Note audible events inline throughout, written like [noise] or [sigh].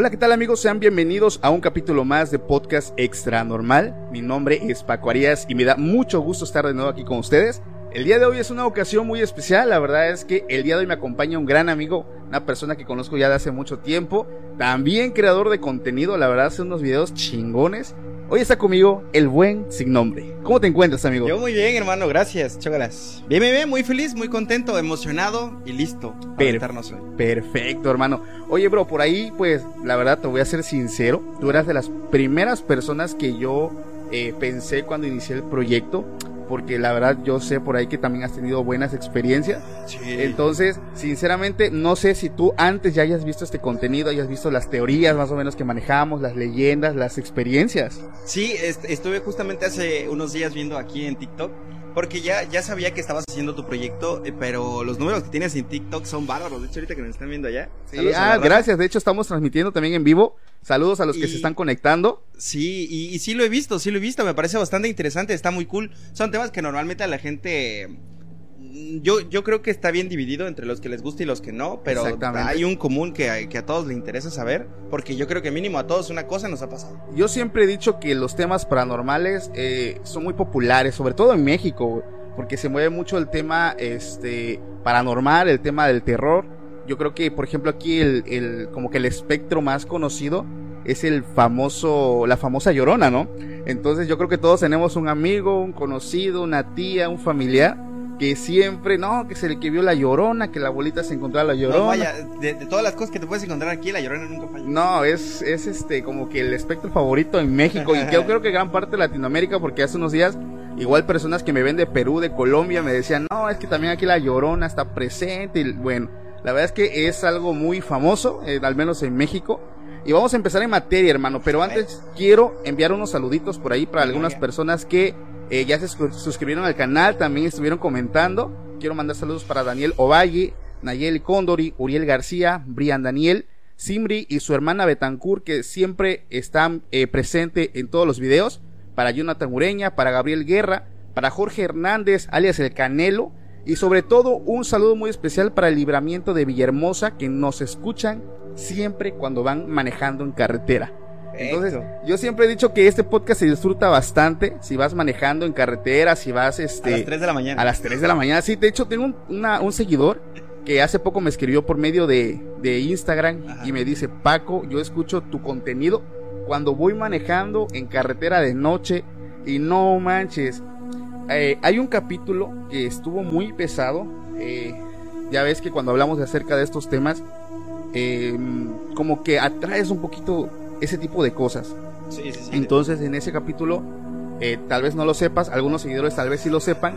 Hola, ¿qué tal amigos? Sean bienvenidos a un capítulo más de Podcast Extra Normal. Mi nombre es Paco Arias y me da mucho gusto estar de nuevo aquí con ustedes. El día de hoy es una ocasión muy especial, la verdad es que el día de hoy me acompaña un gran amigo, una persona que conozco ya de hace mucho tiempo, también creador de contenido, la verdad hace unos videos chingones. Hoy está conmigo el buen sin nombre. ¿Cómo te encuentras, amigo? Yo muy bien, hermano, gracias, chógalas. Bien, bien, bien, muy feliz, muy contento, emocionado y listo Per-. Perfecto, hermano. Oye, bro, por ahí, pues, la verdad, te voy a ser sincero. Tú eras de las primeras personas que yo eh, pensé cuando inicié el proyecto. Porque la verdad, yo sé por ahí que también has tenido buenas experiencias. Sí. Entonces, sinceramente, no sé si tú antes ya hayas visto este contenido, hayas visto las teorías más o menos que manejamos, las leyendas, las experiencias. Sí, est- estuve justamente hace unos días viendo aquí en TikTok, porque ya, ya sabía que estabas haciendo tu proyecto, eh, pero los números que tienes en TikTok son bárbaros. De hecho, ahorita que nos están viendo allá. Sí, ah, gracias. De hecho, estamos transmitiendo también en vivo. Saludos a los que Y- se están conectando. Sí, y, y sí lo he visto, sí lo he visto, me parece bastante interesante, está muy cool. Son temas que normalmente a la gente... mm, Yo, yo creo que está bien dividido entre los que les gusta y los que no, pero hay un común que, que a todos le interesa saber, porque yo creo que mínimo a todos una cosa nos ha pasado. Yo siempre he dicho que los temas paranormales eh, son muy populares, sobre todo en México, porque se mueve mucho el tema este paranormal, el tema del terror. Yo creo que, por ejemplo, aquí el, el como que el espectro más conocido es el famoso, la famosa llorona, ¿no? Entonces yo creo que todos tenemos un amigo, un conocido, una tía, un familiar que siempre, no, que se le que vio la llorona, que la abuelita se encontró a la llorona. No, vaya, de, de todas las cosas que te puedes encontrar aquí, la llorona nunca falla. No, es, es este como que el espectro favorito en México y yo [laughs] creo que gran parte de Latinoamérica porque hace unos días igual personas que me ven de Perú, de Colombia me decían, no, es que también aquí la Llorona está presente y bueno, la verdad es que es algo muy famoso, eh, al menos en México. Y vamos a empezar en materia, hermano, pero antes quiero enviar unos saluditos por ahí para algunas personas que eh, ya se suscri- suscribieron al canal, también estuvieron comentando. Quiero mandar saludos para Daniel Ovalle, Nayeli Condori, Uriel García, Brian Daniel, Simri y su hermana Betancourt, que siempre están eh, presente en todos los videos. Para Jonathan Ureña, para Gabriel Guerra, para Jorge Hernández, alias El Canelo. Y sobre todo un saludo muy especial para el libramiento de Villahermosa, que nos escuchan siempre cuando van manejando en carretera. Entonces, Perfecto. yo siempre he dicho que este podcast se disfruta bastante si vas manejando en carretera, si vas a este las 3 de la mañana. a las 3 de la mañana. Sí, de hecho tengo un, una- un seguidor que hace poco me escribió por medio de, de Instagram Ajá. y me dice, Paco, yo escucho tu contenido cuando voy manejando en carretera de noche y no manches. Eh, hay un capítulo que estuvo muy pesado. eh, ya ves que cuando hablamos de acerca de estos temas, eh, como que atraes un poquito ese tipo de cosas. Sí, sí, sí. Entonces, en ese capítulo, eh, tal vez no lo sepas, algunos seguidores tal vez sí lo sepan.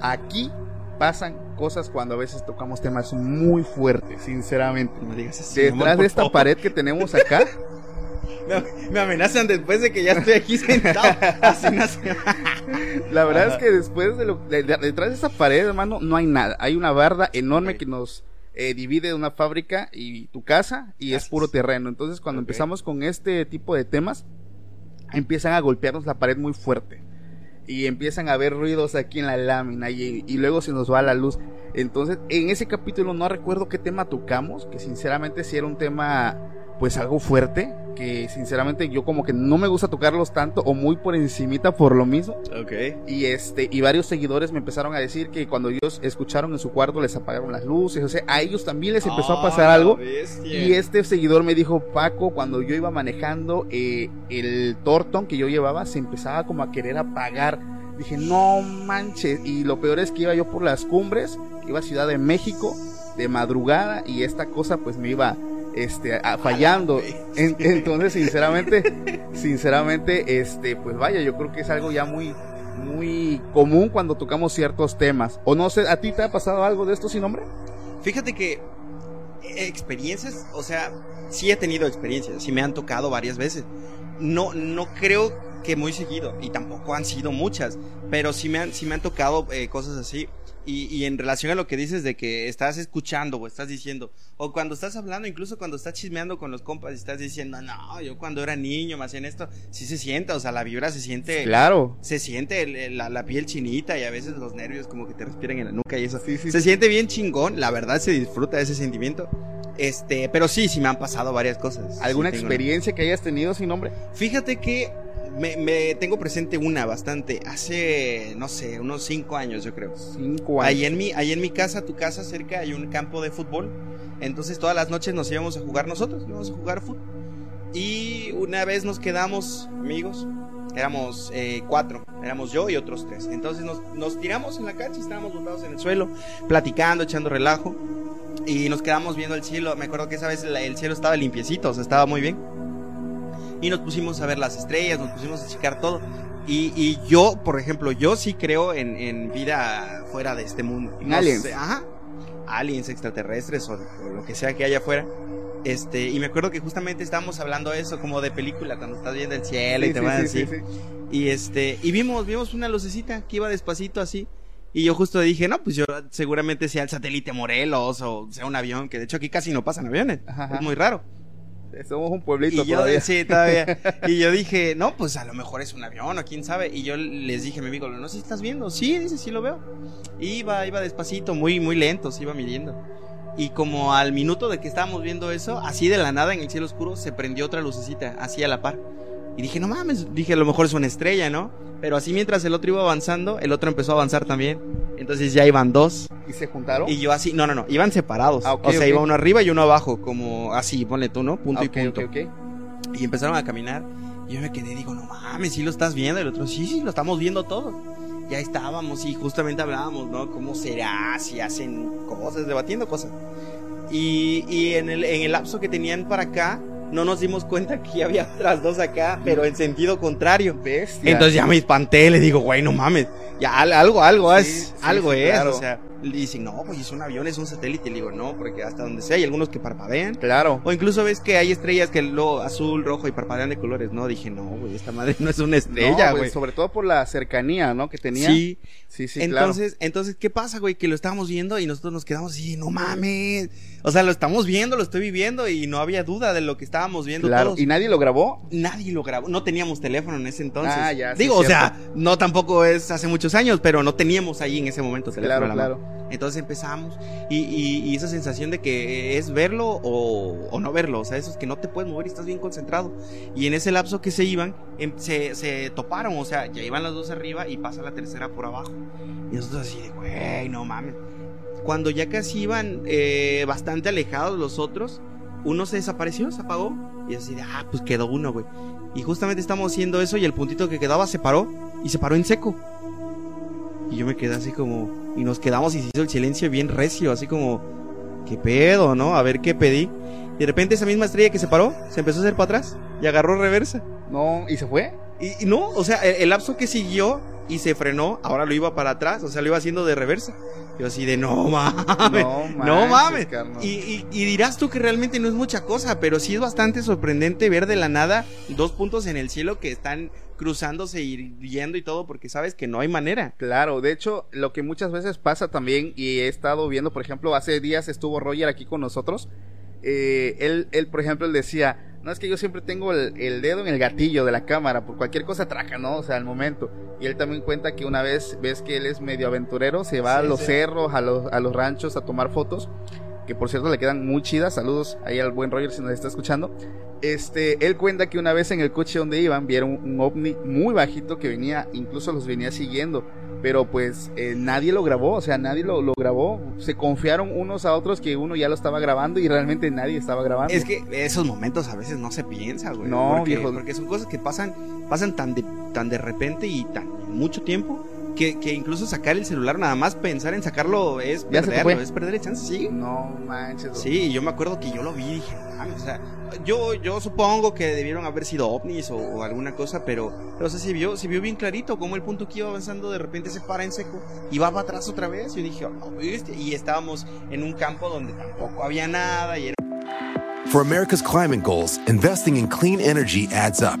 Aquí pasan cosas cuando a veces tocamos temas muy fuertes, sinceramente. No digas así, Detrás de esta favor. pared que tenemos acá, [laughs] Me, me amenazan después de que ya estoy aquí sentado. La verdad Ajá. es que después de lo de- de- detrás de esta pared, hermano, no hay nada. Hay una barda enorme que nos eh, divide de una fábrica y tu casa y es puro terreno. Entonces, cuando empezamos con este tipo de temas, empiezan a golpearnos la pared muy fuerte. Y empiezan a haber ruidos aquí en la lámina y, y luego se nos va la luz. Entonces, en ese capítulo no recuerdo qué tema tocamos, que sinceramente sí era un tema pues algo fuerte que sinceramente yo como que no me gusta tocarlos tanto o muy por encimita por lo mismo. Ok. Y este, y varios seguidores me empezaron a decir que cuando ellos escucharon en su cuarto les apagaron las luces, o sea, a ellos también les empezó a pasar Ah, algo. bestia. Y este seguidor me dijo, Paco, cuando yo iba manejando eh, el Torton que yo llevaba, se empezaba como a querer apagar. Dije, no manches. Y lo peor es que iba yo por las cumbres, iba a Ciudad de México de madrugada y esta cosa pues me iba este a- fallando. En- entonces, sinceramente, sinceramente, este, pues vaya, yo creo que es algo ya muy, muy común cuando tocamos ciertos temas. O no sé, ¿a ti te ha pasado algo de esto sin nombre? Fíjate que eh, experiencias, o sea, sí he tenido experiencias, sí me han tocado varias veces. No, no creo que muy seguido, y tampoco han sido muchas, pero sí me han, sí me han tocado eh, cosas así. Y, y en relación a lo que dices de que estás escuchando o estás diciendo, o cuando estás hablando, incluso cuando estás chismeando con los compas y estás diciendo, no, yo cuando era niño me hacían esto, sí se siente, o sea, la vibra se siente Claro. se siente el- el- la, la piel chinita y a veces los nervios como que te respiran en la nuca y eso. Sí, sí, se sí. siente bien chingón, la verdad se disfruta ese sentimiento. Este, pero sí, sí me han pasado varias cosas. ¿Alguna Sí tengo- experiencia que hayas tenido sin nombre? Fíjate que me, me tengo presente una bastante. Hace, no sé, unos cinco años yo creo. Cinco años. Ahí en mi, ahí en mi casa, tu casa cerca hay un campo de fútbol. Entonces todas las noches nos íbamos a jugar nosotros, íbamos a jugar fútbol. Y una vez nos quedamos amigos, éramos eh, cuatro, éramos yo y otros tres. Entonces nos, nos tiramos en la cancha y estábamos botados en el suelo, platicando, echando relajo. Y nos quedamos viendo el cielo. Me acuerdo que esa vez el, el cielo estaba limpiecito, o sea, estaba muy bien. Y nos pusimos a ver las estrellas, nos pusimos a checar todo. Y, y yo, por ejemplo, yo sí creo en, en vida fuera de este mundo. En aliens. sé, ajá. Aliens extraterrestres o, o lo que sea que haya afuera. Este, y me acuerdo que justamente estábamos hablando de eso como de película, cuando estás viendo el cielo y te sí, van sí, así. sí, sí. Y este, y vimos, vimos una lucecita que iba despacito así. Y yo justo dije, no, pues yo seguramente sea el satélite Morelos o sea un avión, que de hecho aquí casi no pasan aviones. Ajá, ajá. Es muy raro. Somos un pueblito Y yo, todavía. sí, todavía. [laughs] Y yo dije, no, pues a lo mejor es un avión o quién sabe. Y yo les dije a mi amigo, no sé si estás viendo. Sí, dice, sí lo veo. Iba, iba despacito, muy, muy lento, se iba midiendo. Y como al minuto de que estábamos viendo eso, así de la nada en el cielo oscuro se prendió otra lucecita, así a la par. Y dije, no mames, dije, a lo mejor es una estrella, ¿no? Pero así mientras el otro iba avanzando, el otro empezó a avanzar también. Entonces ya iban dos. ¿Y se juntaron? Y yo así, no, no, no, iban separados. Ah, ok, o sea, ok. iba uno arriba y uno abajo, como así, ponle tú, ¿no? Punto Ah, y ok, punto. Y empezaron a caminar. Y yo me quedé, digo, no mames, ¿sí lo estás viendo? Y el otro, sí, sí, lo estamos viendo todo. Ya estábamos y justamente hablábamos, ¿no? ¿Cómo será? Si hacen cosas, debatiendo cosas. Y, y en, el, en el lapso que tenían para acá, no nos dimos cuenta que ya había otras dos acá, pero en sentido contrario. Bestia. Entonces ya me espanté, le digo, güey, no mames, ya al- algo, algo es, sí, algo sí, es, claro. o sea, le dicen, no, pues es un avión, es un satélite, y le digo, no, porque hasta donde sea hay algunos que parpadean, Claro. o incluso ves que hay estrellas que lo azul, rojo y parpadean de colores, no, dije, no, güey, esta madre [laughs] no es una estrella, güey. sobre todo por la cercanía, ¿no? Que tenía. Sí, sí, sí, claro. entonces, entonces, ¿qué pasa, güey? Que lo estábamos viendo y nosotros nos quedamos así, no mames. O sea, lo estamos viendo, lo estoy viviendo y no había duda de lo que estábamos viendo Claro. todos. ¿Y nadie lo grabó? Nadie lo grabó, no teníamos teléfono en ese entonces. Ah, ya, sí, Digo, o sea, no tampoco es hace muchos años, pero no teníamos ahí en ese momento teléfono. Claro, claro. Entonces empezamos y, y- y esa sensación de que es verlo o, o no verlo, o sea, eso es que no te puedes mover y estás bien concentrado. Y en ese lapso que se iban, em- se, se toparon, o sea, ya iban las dos arriba y pasa la tercera por abajo. Y nosotros así de, güey, no mames. Cuando ya casi iban eh, bastante alejados los otros, uno se desapareció, se apagó. Y así de, ah, pues quedó uno, güey. Y justamente estamos haciendo eso y el puntito que quedaba se paró y se paró en seco. Y yo me quedé así como, y nos quedamos y se hizo el silencio bien recio, así como, ¿qué pedo, no? A ver qué pedí. Y de repente esa misma estrella que se paró, se empezó a hacer para atrás y agarró reversa. No, ¿y se fue? Y, y no, o sea, el, el lapso que siguió y se frenó, ahora lo iba para atrás, o sea, lo iba haciendo de reversa. Yo así de, no mames, No [laughs] no mames. Y, y- y dirás tú que realmente no es mucha cosa, pero sí es bastante sorprendente ver de la nada dos puntos en el cielo que están cruzándose y yendo y todo, porque sabes que no hay manera. Claro, de hecho, lo que muchas veces pasa también, y he estado viendo, por ejemplo, hace días estuvo Roger aquí con nosotros, eh, él, él, por ejemplo, él decía, no es que yo siempre tengo el, el dedo en el gatillo de la cámara, por cualquier cosa traca, ¿no? O sea, al momento. Y él también cuenta que una vez ves que él es medio aventurero, se va a los sí. cerros, a los, a los ranchos a tomar fotos. que por cierto le quedan muy chidas. Saludos ahí al buen Roger si nos está escuchando. Este, él cuenta que una vez en el coche donde iban vieron un ovni muy bajito que venía, incluso los venía siguiendo pero pues eh, nadie lo grabó, o sea, nadie lo, lo, grabó. Se confiaron unos a otros que uno ya lo estaba grabando y realmente nadie estaba grabando. Es que esos momentos a veces no se piensa, güey. No, porque, viejo. porque son cosas que pasan, pasan tan de, tan de repente y tan mucho tiempo. Que, que incluso sacar el celular, nada más pensar en sacarlo es Ya perderlo, es perder el chance, sí. No manches. Sí, yo me acuerdo que yo lo vi y dije, o sea, yo, yo supongo que debieron haber sido ovnis o, o alguna cosa, pero, pero o sea, se vio, se vio bien clarito como el punto que iba avanzando de repente se para en seco y va para atrás otra vez. Yo dije, oh, ¿viste? Y estábamos en un campo donde tampoco había nada y era For America's climate goals, investing in clean energy adds up.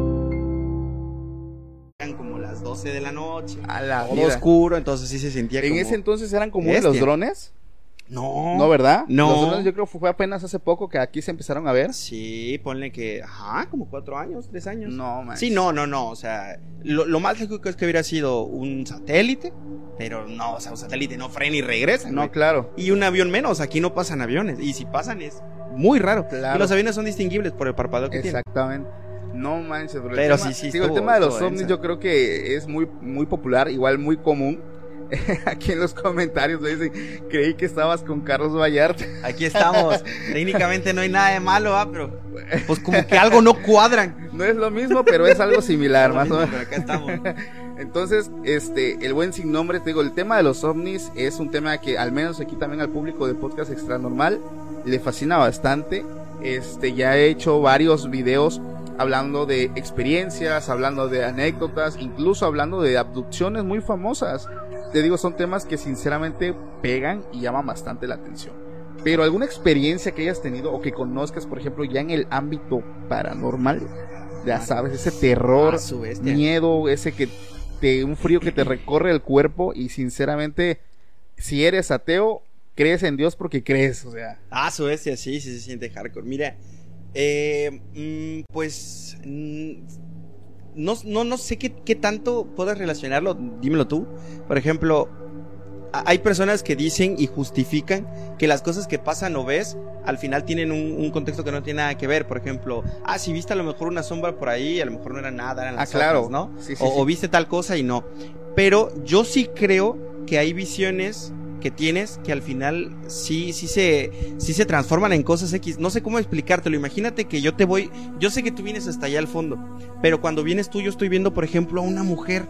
Eran como las 12 de la noche, A la todo vida. oscuro, entonces sí se sentía En como... ese entonces eran como de los drones. No, No, ¿verdad? No. Los drones yo creo que fue apenas hace poco que aquí se empezaron a ver. Sí, ponle que, ajá, como cuatro años, tres años. No, man. Sí, no, no, no, o sea, lo, lo más lógico es que hubiera sido un satélite, pero no, o sea, un satélite no frena y regresa. No, güey. claro. Y un avión menos, aquí no pasan aviones, y si pasan es muy raro. Claro. Y los aviones son distinguibles por el parpadeo que tienen. Exactamente. No manches, bro. El Pero tema- sí, sí, digo, el tema de los ovnis densa. yo creo que es muy, muy popular, igual muy común. [laughs] Aquí en los comentarios me dicen, creí que estabas con Carlos Vallarta. Aquí estamos, técnicamente no hay [laughs] nada de malo, ¿ah? pero [laughs] pues como que algo no cuadran. No es lo mismo, pero es algo similar, más o menos. Pero acá estamos. Entonces, este, el buen sin nombre, te digo, el tema de los ovnis es un tema que al menos aquí también al público de Podcast Extra Normal le fascina bastante. Este, ya he hecho varios videos hablando de experiencias, hablando de anécdotas, incluso hablando de abducciones muy famosas. Te digo, son temas que sinceramente pegan y llaman bastante la atención. Pero alguna experiencia que hayas tenido o que conozcas, por ejemplo, ya en el ámbito paranormal, ya sabes, ese terror, Ah, miedo, ese que te, un frío que te recorre el cuerpo y sinceramente, si eres ateo, crees en Dios porque crees, o sea. Ah, su bestia, sí, sí se siente hardcore. Mira, eh, mm, pues mm, no, no, no sé qué, qué tanto puedes relacionarlo, dímelo tú. Por ejemplo, hay personas que dicen y justifican que las cosas que pasan o ves al final tienen un, un contexto que no tiene nada que ver. Por ejemplo, ah, si viste a lo mejor una sombra por ahí, a lo mejor no era nada, eran Ah, las claro. hojas, ¿no? Sí, sí, o, sí. o viste tal cosa y no. Pero yo sí creo que hay visiones que tienes que al final sí, sí se, sí se transforman en cosas X. No sé cómo explicártelo. Imagínate que yo te voy, yo sé que tú vienes hasta allá al fondo, pero cuando vienes tú yo estoy viendo, por ejemplo, a una mujer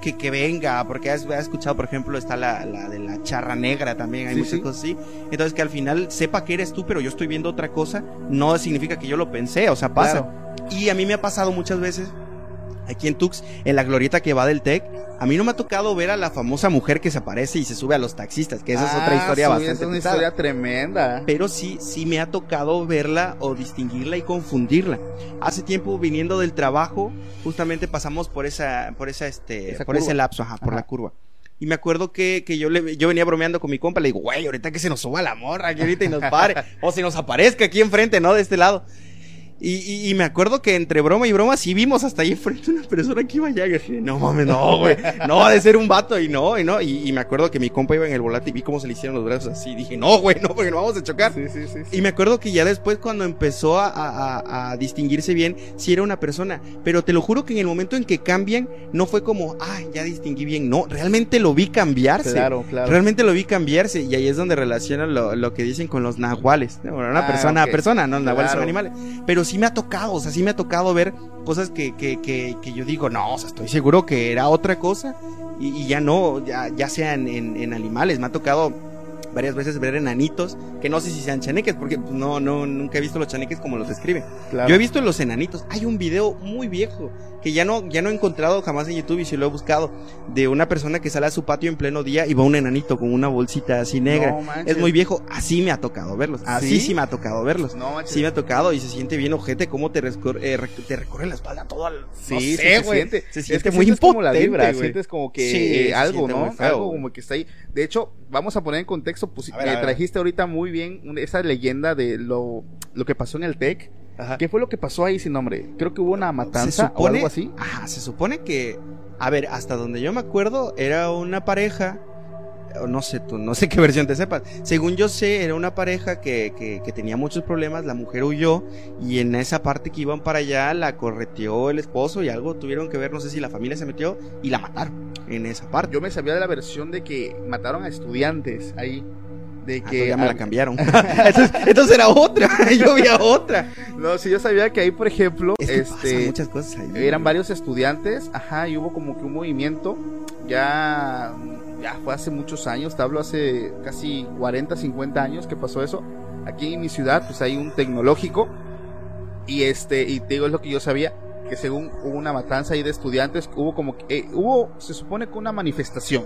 que, que venga, porque has, has escuchado, por ejemplo, está la, la de la charra negra también, hay Sí, muchas sí. cosas así. Entonces que al final sepa que eres tú, pero yo estoy viendo otra cosa, no significa que yo lo pensé, o sea, pasa. Y a mí me ha pasado muchas veces aquí en Tux, en la glorieta que va del TEC, a mí no me ha tocado ver a la famosa mujer que se aparece y se sube a los taxistas, que esa es otra Ah, historia sí, bastante es una pesada. historia tremenda. Pero sí, sí me ha tocado verla o distinguirla y confundirla. Hace tiempo viniendo del trabajo, justamente pasamos por esa, por esa, este, Esa por curva. ese lapso, ajá, por la curva. Y me acuerdo que, que yo le, yo venía bromeando con mi compa, le digo, güey, ahorita que se nos suba la morra, que ahorita y nos pare, [laughs] o se nos aparezca aquí enfrente, ¿no? De este lado. Y, y, y me acuerdo que entre broma y broma sí vimos hasta ahí enfrente una persona que iba allá. Y dije, no mames, no, güey. No, ha de ser un vato. Y no, y no. Y, y me acuerdo que mi compa iba en el volante y vi cómo se le hicieron los brazos así. Dije, no, güey, no, porque nos vamos a chocar. Sí, sí, sí. Y me acuerdo que ya después cuando empezó a, a- a- a distinguirse bien, sí era una persona. Pero te lo juro que en el momento en que cambian, no fue como, ay, ya distinguí bien. No, realmente lo vi cambiarse. Claro, claro. Realmente lo vi cambiarse. Y ahí es donde relacionan lo, lo que dicen con los nahuales. ¿no? Bueno, una Ah, persona ok. a persona, no, los nahuales son animales. Pero sí sí me ha tocado, o sea, sí me ha tocado ver cosas que, que, que, que yo digo, no, o sea, estoy seguro que era otra cosa y, y ya no, ya, ya sean en, en animales. Me ha tocado varias veces ver enanitos, que no sé si sean chaneques, porque no, no, nunca he visto los chaneques como los describen. Claro. Yo he visto los enanitos. Hay un video muy viejo que ya no, ya no he encontrado jamás en YouTube y si lo he buscado de una persona que sale a su patio en pleno día y va un enanito con una bolsita así negra. No es muy viejo. Así me ha tocado verlos. Así ¿Sí? sí, me ha tocado verlos. No, manches. Sí me ha tocado y se siente bien ojete cómo te, rescor- eh, te recorre la espalda todo al... Sí, no sé, se siente. Se Es siente que muy sientes como la impotente, vibra, sientes como que Sí, eh, algo, ¿no? algo como que está ahí. De hecho, vamos a poner en contexto, pues, ver, eh, trajiste ahorita muy bien esa leyenda de lo, lo que pasó en el TEC. ¿Qué fue lo que pasó ahí sin nombre? Creo que hubo una matanza o algo así. Ajá, se supone que, a ver, hasta donde yo me acuerdo, era una pareja, o no sé tú, no sé [laughs] qué versión te sepas. Según yo sé, era una pareja que, que, que tenía muchos problemas, la mujer huyó y en esa parte que iban para allá la correteó el esposo y algo tuvieron que ver, no sé si la familia se metió y la mataron en esa parte. Yo me sabía de la versión de que mataron a estudiantes ahí. De Ah, que entonces ya me ah, la cambiaron. [laughs] entonces, entonces era otra, [laughs] yo vi a otra. No, sí, yo sabía que ahí, por ejemplo, Es que este, muchas cosas ahí. eran varios estudiantes, ajá, y hubo como que un movimiento, ya, ya fue hace muchos años, te hablo hace casi 40, 50 años que pasó eso. Aquí en mi ciudad, pues hay un tecnológico, y este, y te digo, es lo que yo sabía, que según hubo una matanza ahí de estudiantes, hubo como que, eh, hubo, se supone que una manifestación,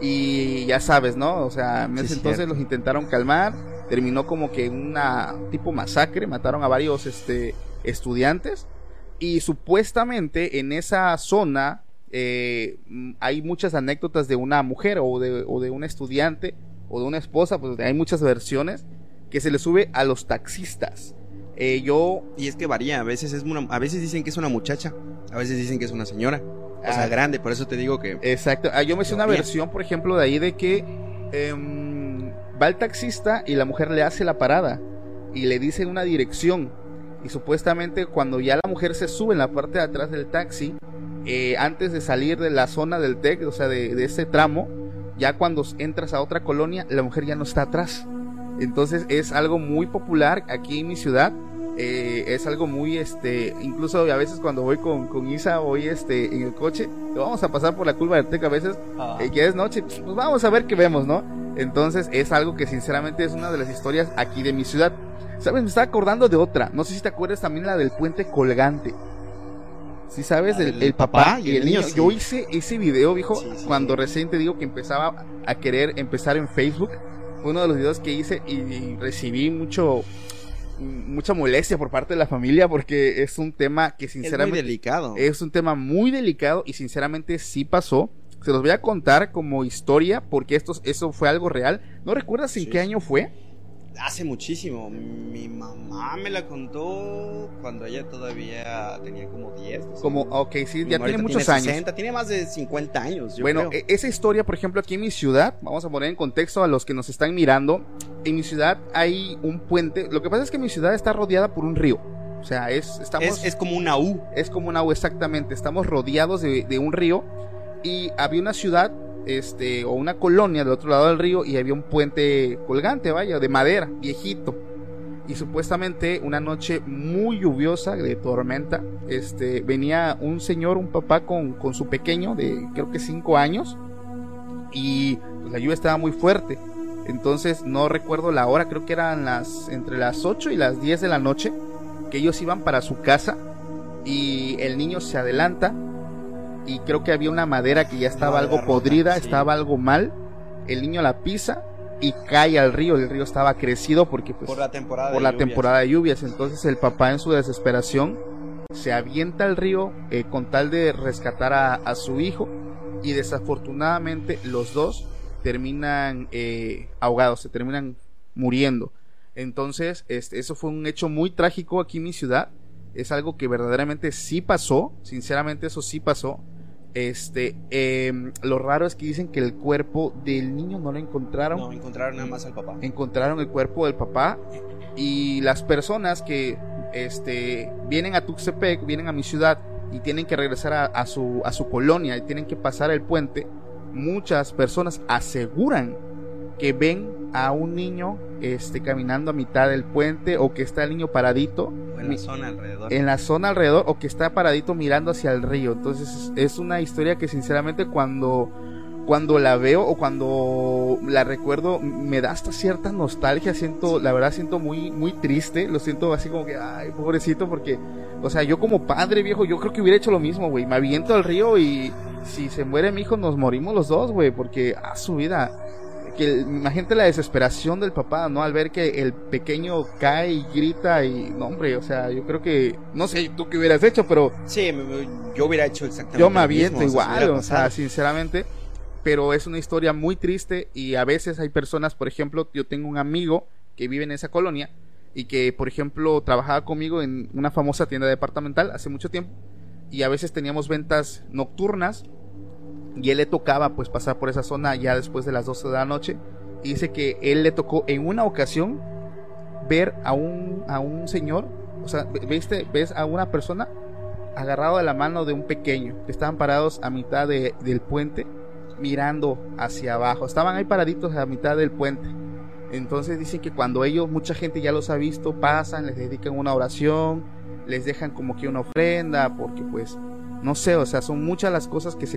y ya sabes, ¿no? O sea, en ese es entonces cierto. los intentaron calmar, terminó como que una tipo masacre, mataron a varios, este, estudiantes, y supuestamente en esa zona eh, hay muchas anécdotas de una mujer o de, o de una estudiante o de una esposa, pues hay muchas versiones que se le sube a los taxistas. Eh, yo, Y es que varía, a veces es una, a veces dicen que es una muchacha, a veces dicen que es una señora, o sea, Ah. grande, por eso te digo que exacto, ah, yo me sé una versión, por ejemplo, de ahí de que em, va el taxista y la mujer le hace la parada y le dice una dirección. Y supuestamente cuando ya la mujer se sube en la parte de atrás del taxi, eh, antes de salir de la zona del TEC, o sea, de, de ese tramo, ya cuando entras a otra colonia, la mujer ya no está atrás. Entonces es algo muy popular aquí en mi ciudad. Eh, es algo muy, este, incluso a veces cuando voy con, con Isa, voy este, en el coche, vamos a pasar por la curva del TEC a veces, eh, ya es noche, pues vamos a ver qué vemos, ¿no? Entonces es algo que sinceramente es una de las historias aquí de mi ciudad. ¿Sabes? Me estaba acordando de otra. No sé si te acuerdas también la del puente colgante. ¿Sí sabes? El, papá y el niño. sí. Yo hice ese video, viejo, Sí, cuando recién te digo que empezaba a querer empezar en Facebook. Fue uno de los videos que hice y, y recibí mucho mucha molestia por parte de la familia porque es un tema que es muy sinceramente delicado. es un tema muy delicado y sinceramente sí pasó. Se los voy a contar como historia porque esto, eso fue algo real. ¿No recuerdas en Sí, qué año fue? Hace muchísimo. Mi mamá me la contó cuando ella todavía tenía como 10. no sé. Como, ok, sí, ya tiene muchos tiene años. 60, tiene más de 50 años. yo Bueno, creo. e- esa historia, por ejemplo, aquí en mi ciudad, vamos a poner en contexto a los que nos están mirando. En mi ciudad hay un puente. Lo que pasa es que mi ciudad está rodeada por un río. O sea, es, estamos, es, es como una U. es como un agua exactamente. Estamos rodeados de, de un río y había una ciudad, este, o una colonia del otro lado del río y había un puente colgante, vaya, de madera, viejito. Y supuestamente una noche muy lluviosa de tormenta, este, venía un señor, un papá con, con su pequeño de creo que 5 años y pues, la lluvia estaba muy fuerte. Entonces no recuerdo la hora, creo que eran las entre las 8 y las 10 de la noche que ellos iban para su casa y el niño se adelanta y creo que había una madera que ya estaba algo rota, podrida, sí. estaba algo mal. El niño la pisa y cae al río, el río estaba crecido porque pues por la temporada por de la lluvias. temporada de lluvias. Entonces el papá en su desesperación se avienta al río eh, con tal de rescatar a, a su hijo y desafortunadamente los dos terminan eh, ahogados, se terminan muriendo. Entonces este, eso fue un hecho muy trágico aquí en mi ciudad. Es algo que verdaderamente sí pasó, sinceramente eso sí pasó. Este, em, lo raro es que dicen que el cuerpo del niño no lo encontraron No, encontraron nada más al papá. encontraron el cuerpo del papá y las personas que este vienen a Tuxtepec, vienen a mi ciudad y tienen que regresar a, a su a su colonia y tienen que pasar el puente, muchas personas aseguran que ven a un niño este caminando a mitad del puente o que está el niño paradito en la zona alrededor. En la zona alrededor o que está paradito mirando hacia el río. Entonces es una historia que sinceramente cuando cuando la veo o cuando la recuerdo me da hasta cierta nostalgia, siento, la verdad siento muy muy triste, lo siento así como que ay, pobrecito porque o sea, yo como padre viejo, yo creo que hubiera hecho lo mismo, güey, me aviento al río y si se muere mi hijo nos morimos los dos, güey, porque a su vida que imagínate la desesperación del papá, ¿no? Al ver que el pequeño cae y grita y, no, hombre, o sea, yo creo que, no sé tú qué hubieras hecho, pero... Sí, yo hubiera hecho exactamente Yo me aviento igual, o sea, sinceramente, pero es una historia muy triste y a veces hay personas, por ejemplo, yo tengo un amigo que vive en esa colonia y que, por ejemplo, trabajaba conmigo en una famosa tienda departamental hace mucho tiempo y a veces teníamos ventas nocturnas y él le tocaba pues pasar por esa zona ya después de las 12 de la noche y dice que él le tocó en una ocasión ver a un, a un señor, o sea, ¿viste? ves a una persona agarrado de la mano de un pequeño, que estaban parados a mitad de, del puente mirando hacia abajo, estaban ahí paraditos a mitad del puente. Entonces dicen que cuando ellos, mucha gente ya los ha visto, pasan, les dedican una oración, les dejan como que una ofrenda, porque pues, no sé, o sea, son muchas las cosas que se...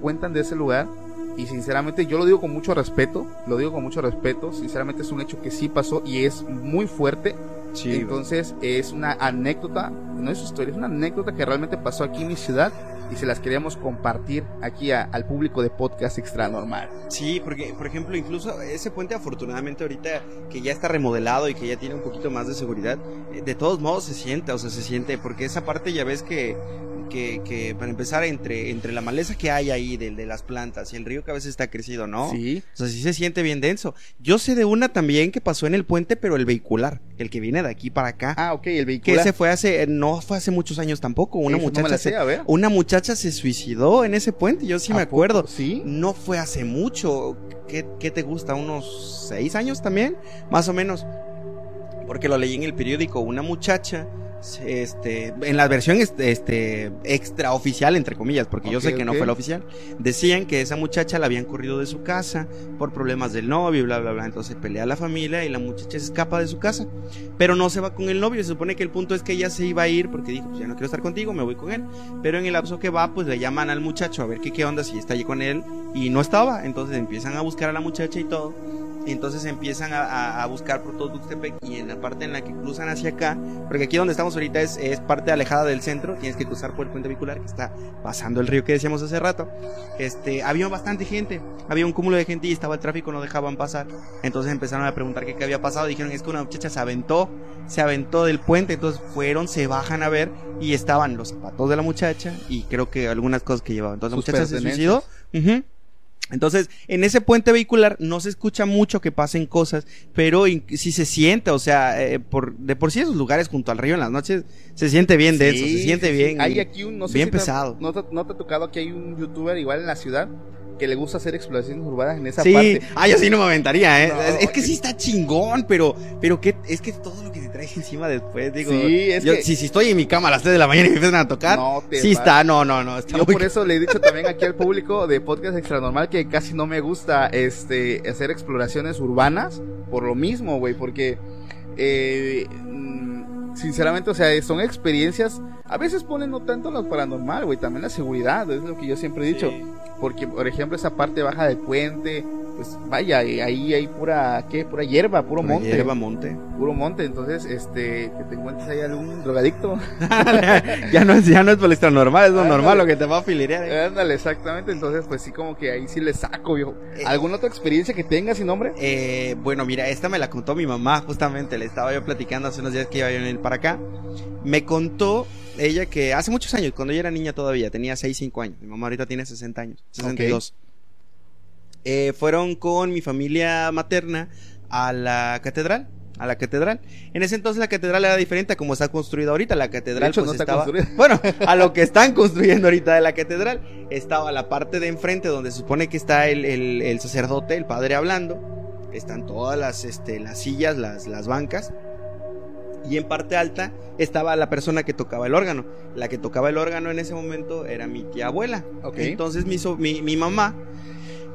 Cuentan de ese lugar y sinceramente yo lo digo con mucho respeto, lo digo con mucho respeto, sinceramente es un hecho que sí pasó y es muy fuerte. Sí, Entonces es una anécdota, no es historia, es una anécdota que realmente pasó aquí en mi ciudad y se las queríamos compartir aquí a- al público de Podcast Extra Normal. Sí, porque, por ejemplo, incluso ese puente afortunadamente ahorita que ya está remodelado y que ya tiene un poquito más de seguridad, eh, de todos modos se siente, o sea, se siente, porque esa parte ya ves que, que, que para empezar, entre, entre la maleza que hay ahí de, de las plantas y el río que a veces está crecido, ¿no? Sí. O sea, sí se siente bien denso. Yo sé de una también que pasó en el puente, pero el vehicular, el que viene de aquí para acá. Ah, ok, el que vehículo. ese fue hace, no fue hace muchos años tampoco. Una Eso muchacha se, sé, una muchacha se suicidó en ese puente, yo sí ¿A me acuerdo. poco? Sí. No fue hace mucho. ¿Qué, qué te gusta? ¿Unos seis años también? Más o menos. Porque lo leí en el periódico. Una muchacha, se- este, en la versión este, este, extraoficial, entre comillas, porque yo sé que no fue la oficial, decían que esa muchacha la habían corrido de su casa por problemas del novio, bla, bla, bla. Entonces pelea la familia y la muchacha se escapa de su casa. Pero no se va con el novio. Se supone que el punto es que ella se iba a ir porque dijo, pues ya no quiero estar contigo, me voy con él. Pero en el lapso que va, pues le llaman al muchacho a ver qué, qué onda, si está allí con él. Y no estaba. Entonces empiezan a buscar a la muchacha y todo. Entonces empiezan a, buscar por todo Tuxtepec y en la parte en la que cruzan hacia acá, porque aquí donde estamos ahorita es, es parte alejada del centro, tienes que cruzar por el puente vehicular que está pasando el río que decíamos hace rato. Este, había bastante gente, había un cúmulo de gente y estaba el tráfico, no dejaban pasar. Entonces empezaron a preguntar qué, qué había pasado, dijeron es que una muchacha se aventó, se aventó del puente, entonces fueron, se bajan a ver y estaban los zapatos de la muchacha y creo que algunas cosas que llevaba. Entonces la muchacha se suicidó. Entonces, en ese puente vehicular no se escucha mucho que pasen cosas, pero sí se siente, o sea, eh, por, de por sí esos lugares junto al río en las noches se siente bien denso, se Sí, siente sí, bien. Hay aquí un, no sé bien si te pesado. no, te, no te ha tocado que hay un youtuber igual en la ciudad que le gusta hacer exploraciones urbanas en esa sí, parte. ay, así no me aventaría, ¿eh? No, es, es que sí está chingón, pero, pero que, es que todo lo que te traes encima después, digo. Sí, es yo- que- si, si estoy en mi cama a las 3 de la mañana y me empiezan a tocar, No te sí está, no, no, no, está Yo muy por eso le he dicho [laughs] también aquí al público de Podcast Extra Normal que casi no me gusta este hacer exploraciones urbanas por lo mismo, güey, porque eh, sinceramente, o sea, son experiencias, a veces ponen no tanto lo paranormal, güey, también la seguridad, es lo que yo siempre he dicho, Sí. porque por ejemplo esa parte baja del puente, pues vaya, y ahí hay pura, ¿qué? Pura hierba, puro Pura monte. hierba, monte. Puro monte, entonces, este, que te encuentres ahí algún drogadicto. [laughs] ya no es, ya no es por extra normal, es lo Ándale. normal lo que te va a filerear. eh. Ándale, exactamente, entonces, pues sí, como que ahí sí le saco, viejo. Eh. ¿Alguna otra experiencia que tengas sin nombre? Eh, bueno, mira, esta me la contó mi mamá, justamente, le estaba yo platicando hace unos días que iba a venir para acá. Me contó ella que hace muchos años, cuando ella era niña todavía, tenía 6, 5 años. Mi mamá ahorita tiene 60 años, 62. Eh, fueron con mi familia materna a la catedral. A la catedral. En ese entonces la catedral era diferente a como está construida ahorita. La catedral De hecho, pues, no está estaba. construida. [laughs] [laughs] Bueno, a lo que están construyendo ahorita de la catedral. Estaba la parte de enfrente donde se supone que está el, el- el sacerdote, el padre hablando. Están todas las, este, las sillas, las, las bancas. Y en parte alta estaba la persona que tocaba el órgano. La que tocaba el órgano en ese momento era mi tía abuela. Ok. Entonces mi, so- mi, mi mamá,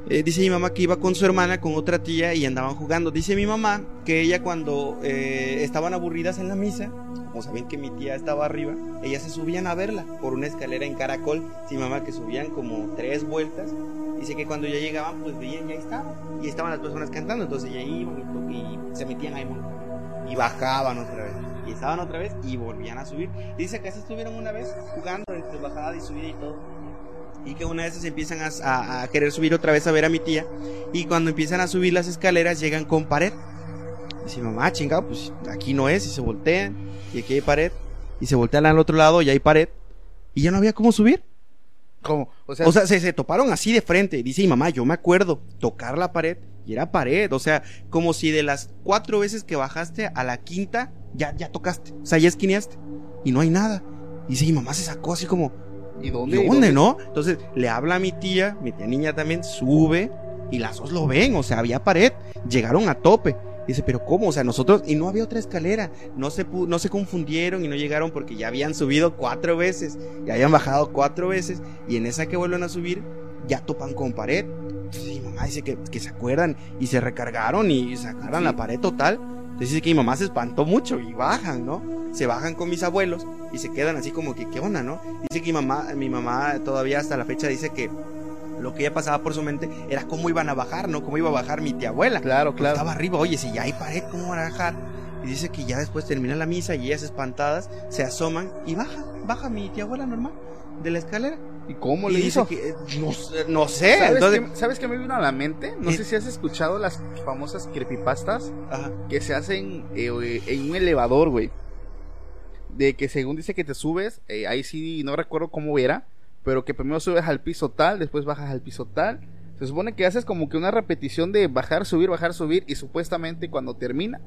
eh, dice mi mamá que iba con su hermana, con otra tía y andaban jugando. Dice mi mamá que ella cuando eh, estaban aburridas en la misa, como sabían que mi tía estaba arriba, ellas se subían a verla por una escalera en caracol. Dice mi mamá que subían como tres vueltas. Dice que cuando ya llegaban, pues veían, ya estaba. Y estaban las personas cantando, entonces ya iban y, se metían ahí. Y bajaban otra vez. Y estaban otra vez y volvían a subir. Dice que así estuvieron una vez jugando entre bajada y subida y todo. Y que una vez se empiezan a, a- a querer subir otra vez a ver a mi tía. Y cuando empiezan a subir las escaleras llegan con pared. Dice mamá, chingado, pues aquí no es. Y se voltean. Y aquí hay pared. Y se voltean al otro lado y hay pared. Y ya no había cómo subir. ¿Cómo? O sea, O sea, se, se toparon así de frente. Dice mi mamá, yo me acuerdo, tocar la pared y era pared. O sea, como si de las cuatro veces que bajaste a la quinta, ya, ya tocaste. O sea, ya esquineaste. Y no hay nada. Dice mi mamá se sacó así como, ¿y ¿y dónde? dónde, no? Entonces le habla a mi tía, mi tía niña también, sube y las dos lo ven. O sea, había pared. Llegaron a tope. Dice, pero ¿cómo? O sea, nosotros, y no había otra escalera, no se, no se confundieron y no llegaron porque ya habían subido cuatro veces, ya habían bajado cuatro veces, y en esa que vuelven a subir, ya topan con pared. Entonces mi mamá dice que, que se acuerdan y se recargaron y sacaron la pared total. Entonces dice que mi mamá se espantó mucho y bajan, ¿no? Se bajan con mis abuelos y se quedan así como que, ¿qué onda, no? Dice que mi mamá, mi mamá todavía hasta la fecha dice que lo que ya pasaba por su mente era cómo iban a bajar, ¿no? Cómo iba a bajar mi tía abuela. Claro, claro. Estaba arriba, oye, si ya hay pared, ¿cómo van a bajar? Y dice que ya después termina la misa y ellas espantadas se asoman y baja, baja mi tía abuela normal de la escalera. ¿Y cómo Y le dice hizo? que, eh, no, sé- no sé, ¿Sabes, entonces... qué, ¿Sabes qué me vino a la mente? No Eh. sé si has escuchado las famosas creepypastas Ajá. que se hacen eh, en un elevador, güey. De que según dice que te subes, eh, ahí sí no recuerdo cómo era, pero que primero subes al piso tal, después bajas al piso tal. Se supone que haces como que una repetición de bajar, subir, bajar, subir y supuestamente cuando termina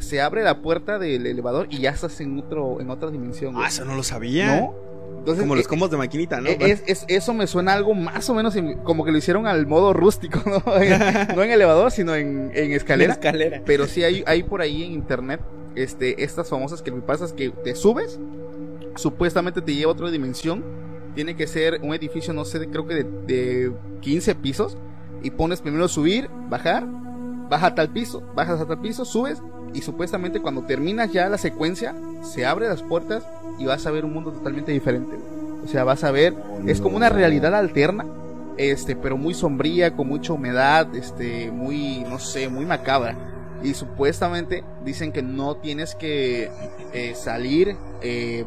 se abre la puerta del elevador y ya estás en otro en otra dimensión. güey. Ah, eso no lo sabía. ¿No? Entonces, Como eh, los combos de maquinita, ¿no? eh, es- es- eso me suena algo más o menos en- como que lo hicieron al modo rústico, [laughs] ¿no? En- no en elevador, sino en, en escalera. escalera. Pero sí hay, hay por ahí en internet este, estas famosas creepypastas que te subes, supuestamente te lleva a otra dimensión. Tiene que ser un edificio, no sé, creo que de, de 15 pisos. Y pones primero subir, bajar, baja a tal piso, bajas a tal piso, subes. Y supuestamente cuando terminas ya la secuencia, se abren las puertas y vas a ver un mundo totalmente diferente. güey. O sea, vas a ver, es como una realidad alterna, este, pero muy sombría, con mucha humedad, este, muy, no sé, muy macabra. Y supuestamente dicen que no tienes que eh, salir eh,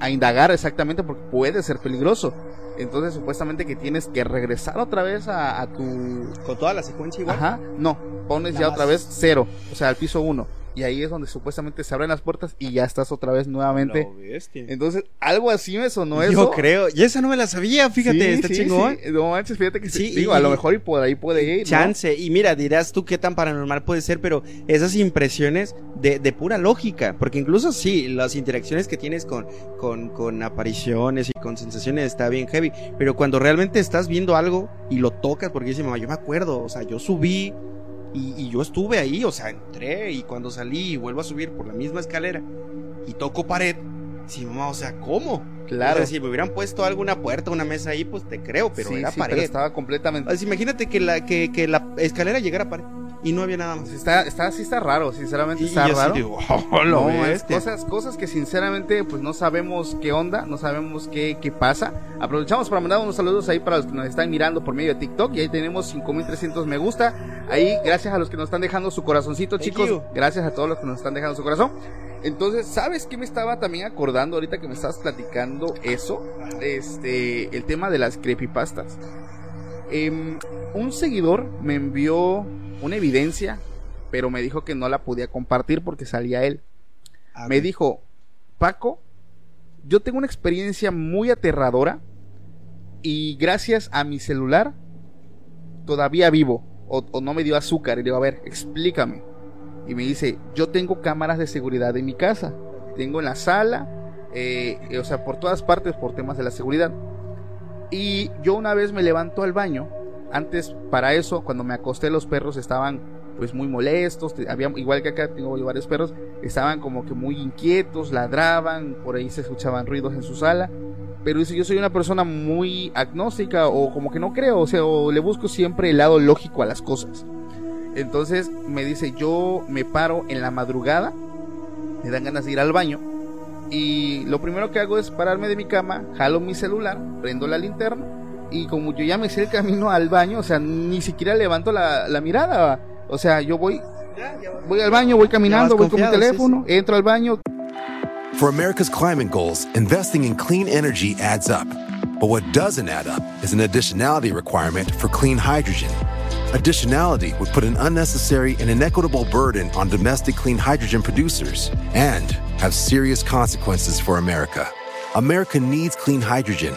a indagar exactamente porque puede ser peligroso. Entonces supuestamente que tienes que regresar otra vez a, a tu... Con toda la secuencia igual. Ajá, no, pones ya más- otra vez cero, o sea, al piso uno. Y ahí es donde supuestamente se abren las puertas y ya estás otra vez nuevamente. Bestia. Entonces, algo así me sonó eso. Yo creo. Y esa no me la sabía, fíjate, Sí, está sí, chingón. sí. No manches, fíjate que sí. Digo, y- a lo mejor y por ahí puede ir. ¿no? Chance. Y mira, dirás tú qué tan paranormal puede ser, pero esas impresiones de, de pura lógica. Porque incluso sí, las interacciones que tienes con, con, con apariciones y con sensaciones está bien heavy. Pero cuando realmente estás viendo algo y lo tocas, porque dice mamá, yo me acuerdo, o sea, yo subí y, y yo estuve ahí, o sea, entré y cuando salí y vuelvo a subir por la misma escalera y toco pared. Sí, mamá, o sea, ¿cómo? Claro. O sea, si me hubieran puesto alguna puerta, una mesa ahí, pues te creo, pero Sí, era sí, pared. pero estaba completamente. Imagínate que la, que, que la escalera llegara a pared. Y no había nada más. Está, está, sí está raro, sinceramente Y está sí raro. digo, [laughs] "Oh, lo No, es bestia". cosas, cosas que sinceramente pues no sabemos qué onda, no sabemos qué, qué pasa. Aprovechamos para mandar unos saludos ahí para los que nos están mirando por medio de TikTok y ahí tenemos 5300 me gusta. Ahí gracias a los que nos están dejando su corazoncito, chicos. Gracias a todos los que nos están dejando su corazón. Entonces, ¿sabes qué me estaba también acordando ahorita que me estabas platicando eso? Este, el tema de las creepypastas. Em, un seguidor me envió una evidencia, pero me dijo que no la podía compartir porque salía él. Ah, Me dijo, Paco, yo tengo una experiencia muy aterradora y gracias a mi celular todavía vivo o, o no me dio azúcar. Y le digo, a ver, explícame. Y me dice, yo tengo cámaras de seguridad en mi casa. Tengo en la sala, eh, o sea, por todas partes por temas de la seguridad. Y yo una vez me levanto al baño. Antes, para eso, cuando me acosté, los perros estaban pues muy molestos. Había, igual que acá tengo varios perros, estaban como que muy inquietos, ladraban, por ahí se escuchaban ruidos en su sala. Pero dice, yo soy una persona muy agnóstica o como que no creo, o sea, o le busco siempre el lado lógico a las cosas. Entonces me dice, yo me paro en la madrugada, me dan ganas de ir al baño y lo primero que hago es pararme de mi cama, jalo mi celular, prendo la linterna y como yo ya me sé el camino al baño, o sea, ni siquiera levanto la, la mirada, o sea, yo voy, voy al baño, voy caminando, voy con mi confiado, sí, teléfono, entro al baño, For America's climate goals, investing in clean energy adds up. But what doesn't add up is an additionality requirement for clean hydrogen. Additionality would put an unnecessary and inequitable burden on domestic clean hydrogen producers and have serious consequences for America. America needs clean hydrogen,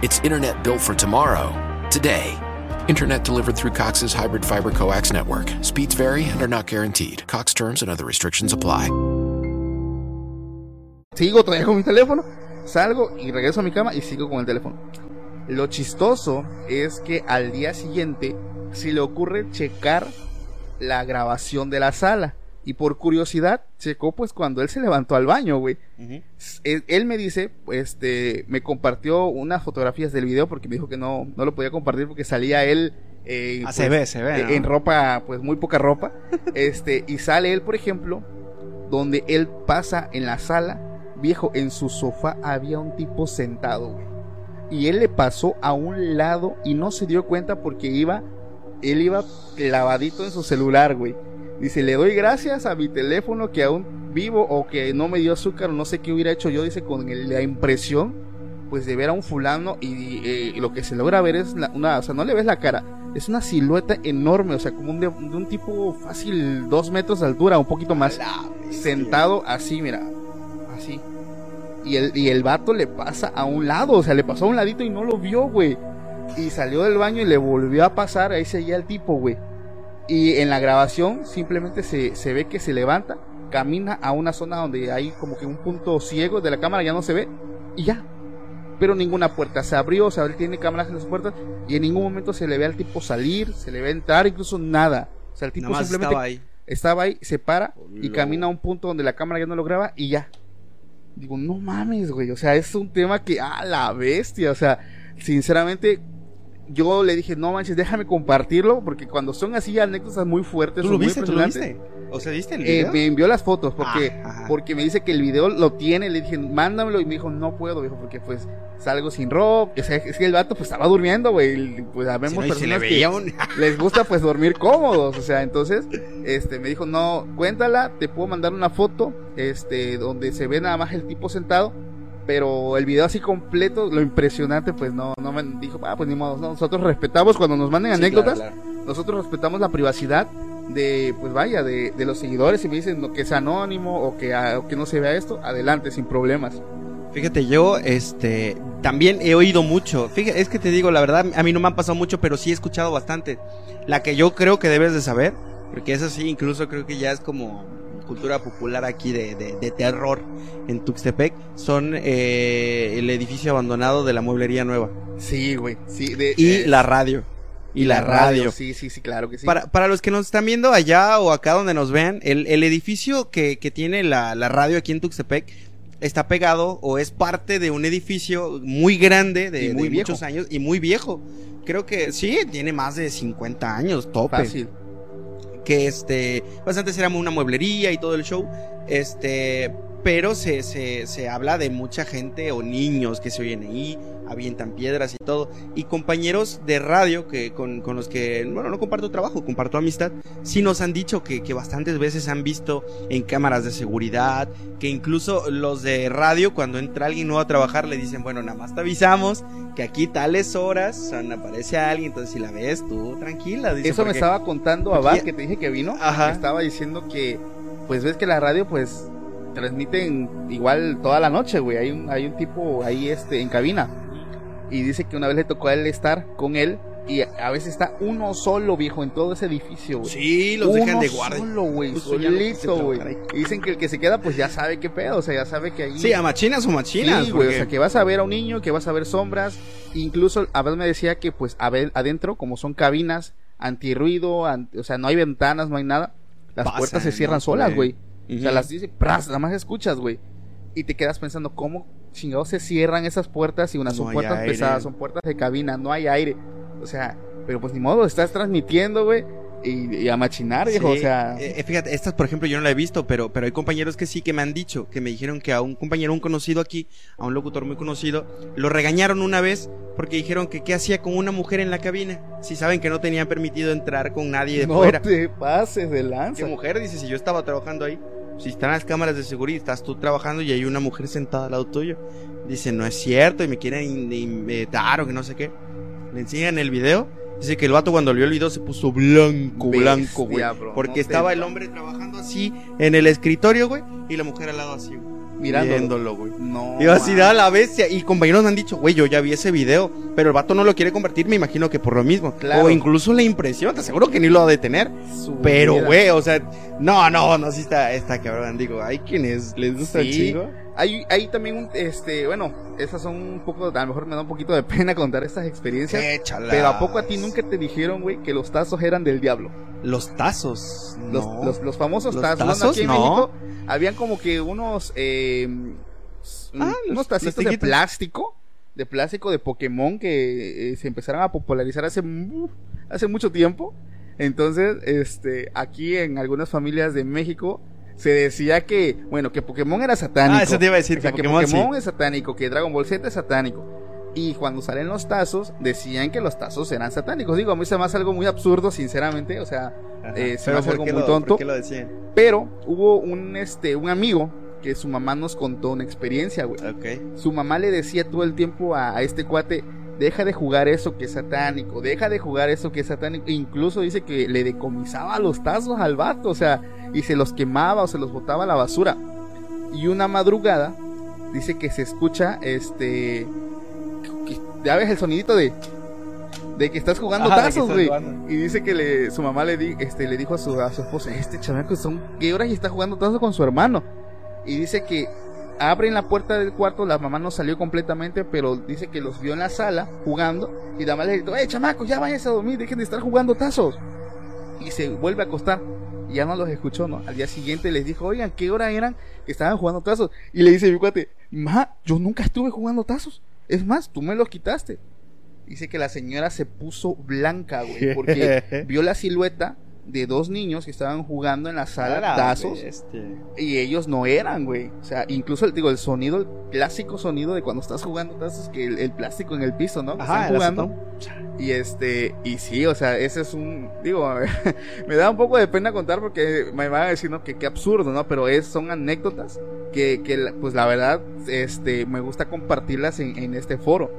It's internet built for tomorrow, today. Internet delivered through Cox's hybrid fiber coax network. Speeds vary and are not guaranteed. Cox terms and other restrictions apply. sigo todavía con mi teléfono, salgo y regreso a mi cama y sigo con el teléfono. Lo chistoso es que al día siguiente se le ocurre checar la grabación de la sala. Y por curiosidad, checó pues cuando él se levantó al baño, güey. Él, él me dice, este, me compartió unas fotografías del video porque me dijo que no, no lo podía compartir porque salía él eh, Ah, se ve, se ve, eh, ¿no? en ropa, pues muy poca ropa. [laughs] este, y sale él, por ejemplo, donde él pasa en la sala, viejo, en su sofá había un tipo sentado, güey. Y él le pasó a un lado y no se dio cuenta porque iba, él iba clavadito en su celular, güey. Dice, le doy gracias a mi teléfono que aún vivo o que no me dio azúcar o no sé qué hubiera hecho yo, dice, con el- la impresión, pues de ver a un fulano y, eh, lo que se logra ver es la- una, o sea, no le ves la cara, es una silueta enorme, o sea, como un de, de un tipo fácil dos metros de altura, un poquito más, sentado así, mira, así. Y el, y el vato le pasa a un lado, o sea, le pasó a un ladito y no lo vio, güey. Y salió del baño y le volvió a pasar, ahí seguía el tipo, güey. Y en la grabación simplemente se, se ve que se levanta, camina a una zona donde hay como que un punto ciego de la cámara, ya no se ve, y ya. Pero ninguna puerta se abrió, o sea, él tiene cámaras en las puertas, y en ningún momento se le ve al tipo salir, se le ve entrar, incluso nada. O sea, el tipo Nada más simplemente estaba ahí. estaba ahí, se para y camina a un punto donde la cámara ya no lo graba y ya. Digo, no mames, güey. O sea, es un tema que, ah, la bestia. O sea, sinceramente, yo le dije, no manches, déjame compartirlo. Porque cuando son así anécdotas muy fuertes, ¿Tú lo muy viste? ¿Tú lo viste? O sea, ¿viste el eh, me envió las fotos porque, Ah, porque me dice que el video lo tiene. Le dije, mándamelo. Y me dijo, no puedo, dijo, porque pues salgo sin ropa. O sea, es que el vato pues estaba durmiendo, güey. y, Pues Si sabemos no, y se le personas que- veía un... [laughs] les gusta pues dormir cómodos, o sea, entonces, este, me dijo, no, cuéntala, te puedo mandar una foto, este, donde se ve nada más el tipo sentado, pero el video así completo, lo impresionante, pues no, no me dijo, ah, pues ni modo, no, nosotros respetamos cuando nos manden Sí, anécdotas, claro, claro. nosotros respetamos la privacidad de, pues vaya, de, de los seguidores, si me dicen no, que es anónimo o que, ah, o que no se vea esto, adelante, sin problemas. Fíjate, yo este también he oído mucho. Fíjate, es que te digo, la verdad, a mí no me han pasado mucho, pero sí he escuchado bastante. La que yo creo que debes de saber Porque eso sí, incluso creo que ya es como cultura popular aquí de, de, de terror en Tuxtepec. Son eh, el edificio abandonado de la mueblería nueva. Sí, güey. Sí, de, Y eh, la radio. Y la radio. Sí, sí, sí, claro que sí. Para, para los que nos están viendo allá o acá donde nos vean, el, el edificio que, que tiene la, la radio aquí en Tuxtepec está pegado o es parte de un edificio muy grande de, muy de muchos años y muy viejo. Creo que sí, tiene más de 50 años, tope. Fácil. Que este, pues antes era una mueblería y todo el show. Este, pero se, se, se habla de mucha gente o niños que se oyen ahí, avientan piedras y todo. Y compañeros de radio que con, con los que, bueno, no comparto trabajo, comparto amistad, sí nos han dicho que, que bastantes veces han visto en cámaras de seguridad, que incluso los de radio, cuando entra alguien nuevo a trabajar, le dicen, bueno, nada más te avisamos que aquí tales horas son, aparece alguien, entonces si la ves tú, tranquila. dice, Eso me estaba contando ya- que te dije que vino. Ajá. Estaba diciendo que, pues ves que la radio, pues, transmiten igual toda la noche, güey. Hay un, hay un tipo ahí, este, en cabina. Y dice que una vez le tocó a él estar con él. Y a veces está uno solo, viejo, en todo ese edificio, güey. Sí, los Uno dejan de guardia. solo, güey, solito, güey. dicen que el que se queda, pues ya sabe qué pedo, o sea, ya sabe que ahí... Sí, a machinas o machinas. Sí, güey, o sea, que vas a ver a un niño, que vas a ver sombras. Incluso Abel me decía que, pues, a ver, adentro, como son cabinas, antirruido, an- o sea, no hay ventanas, no hay nada. Las Pasan, puertas se cierran ¿no? solas, Güey. O sea, las dice, pras, nada más escuchas, güey. Y te quedas pensando, ¿cómo chingados se cierran esas puertas? Y unas No son puertas aire. pesadas, son puertas de cabina, no hay aire. O sea, pero pues ni modo, estás transmitiendo, güey. Y, y a machinar, viejo, Sí, o sea... eh, fíjate, estas por ejemplo yo no la he visto, pero, pero hay compañeros que sí que me han dicho, que me dijeron que a un compañero, un conocido aquí, a un locutor muy conocido, lo regañaron una vez porque dijeron que qué hacía con una mujer en la cabina, si saben que no tenían permitido entrar con nadie de no fuera. te pases de ¿Qué lanza. mujer? Dice, si yo estaba trabajando ahí, si están las cámaras de seguridad, estás tú trabajando y hay una mujer sentada al lado tuyo. Dice, no es cierto, y me quieren in- inventar o que no sé qué. Le enseñan el video. Dice que el vato cuando vio el video se puso blanco, blanco, güey. Bro, Porque no estaba el hombre trabajando así en el escritorio, güey, y la mujer al lado así, güey. Mirándolo. Güey. No. Y así da la bestia. Y compañeros me han dicho, güey, yo ya vi ese video, pero el vato no lo quiere convertir, me imagino que por lo mismo. Claro. O incluso la impresión, te aseguro que ni lo va a detener. Su Pero, güey, o sea, no, no, no, sí está, está cabrón. Digo, hay quienes les gusta el chingo. Hay, hay también un, este, bueno, esas son un poco, a lo mejor me da un poquito de pena contar estas experiencias. Échalas. Pero ¿a poco a ti nunca te dijeron, güey, que los tazos eran del diablo? Los tazos. Los, no. los, los famosos ¿Los tazos. Bueno, tazos? aquí en No. México habían como que unos, eh, Ah, unos tacitos de plástico, de plástico de Pokémon que eh, se empezaron a popularizar hace, mu- hace mucho tiempo. Entonces, este, aquí en algunas familias de México se decía que, bueno, que Pokémon era satánico. Ah, eso te iba a decir, O sea, que Pokémon, Pokémon, sí. es satánico, que Dragon Ball Z es satánico. Y cuando salen los tazos, decían que los tazos eran satánicos. Digo, a mí se me hace algo muy absurdo, sinceramente. O sea, eh, se me hace ¿por algo muy lo- tonto. Pero hubo un, este, un amigo que su mamá nos contó una experiencia, güey. Ok. Su mamá le decía todo el tiempo a, a este cuate, deja de jugar eso que es satánico, deja de jugar eso que es satánico. E incluso dice que le decomisaba los tazos al vato, o sea, y se los quemaba o se los botaba a la basura. Y una madrugada, dice que se escucha, este, que- ya ves el sonidito de, de que estás jugando Ajá, tazos, güey. Y dice que le, su mamá le, di, este, le dijo a su, a su esposa, este chamaco son qué horas y está jugando tazos con su hermano. Y dice que abren la puerta del cuarto, la mamá no salió completamente, pero dice que los vio en la sala jugando y la mamá le gritó, ¡eh, chamaco, ya váyanse a dormir, dejen de estar jugando tazos! Y se vuelve a acostar. Y ya no los escuchó, ¿no? Al día siguiente les dijo, oigan, ¿qué hora eran que estaban jugando tazos? Y le dice mi cuate, ma, yo nunca estuve jugando tazos. Es más, tú me los quitaste. Dice que la señora se puso blanca, güey, porque [laughs] vio la silueta de dos niños que estaban jugando en la sala A la tazos bestia. y ellos no eran, güey. O sea, incluso el, digo, el sonido, el clásico sonido de cuando estás jugando tazos, que el, el plástico en el piso, ¿no? Ajá, están jugando. Y este, y sí, o sea, ese es un, digo, [laughs] me da un poco de pena contar porque me van a decir, ¿no? Que qué absurdo, ¿no? Pero es, son anécdotas que, que pues la verdad, este, me gusta compartirlas en, en este foro.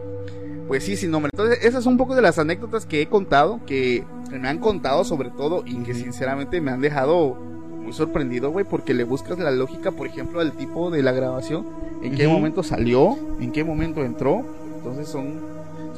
Pues sí, sin nombre. Entonces, esas son un poco de las anécdotas que he contado, que me han contado sobre todo y que sinceramente me han dejado muy sorprendido, güey, porque le buscas la lógica, por ejemplo, al tipo de la grabación, en qué momento salió, en qué momento entró. Entonces son,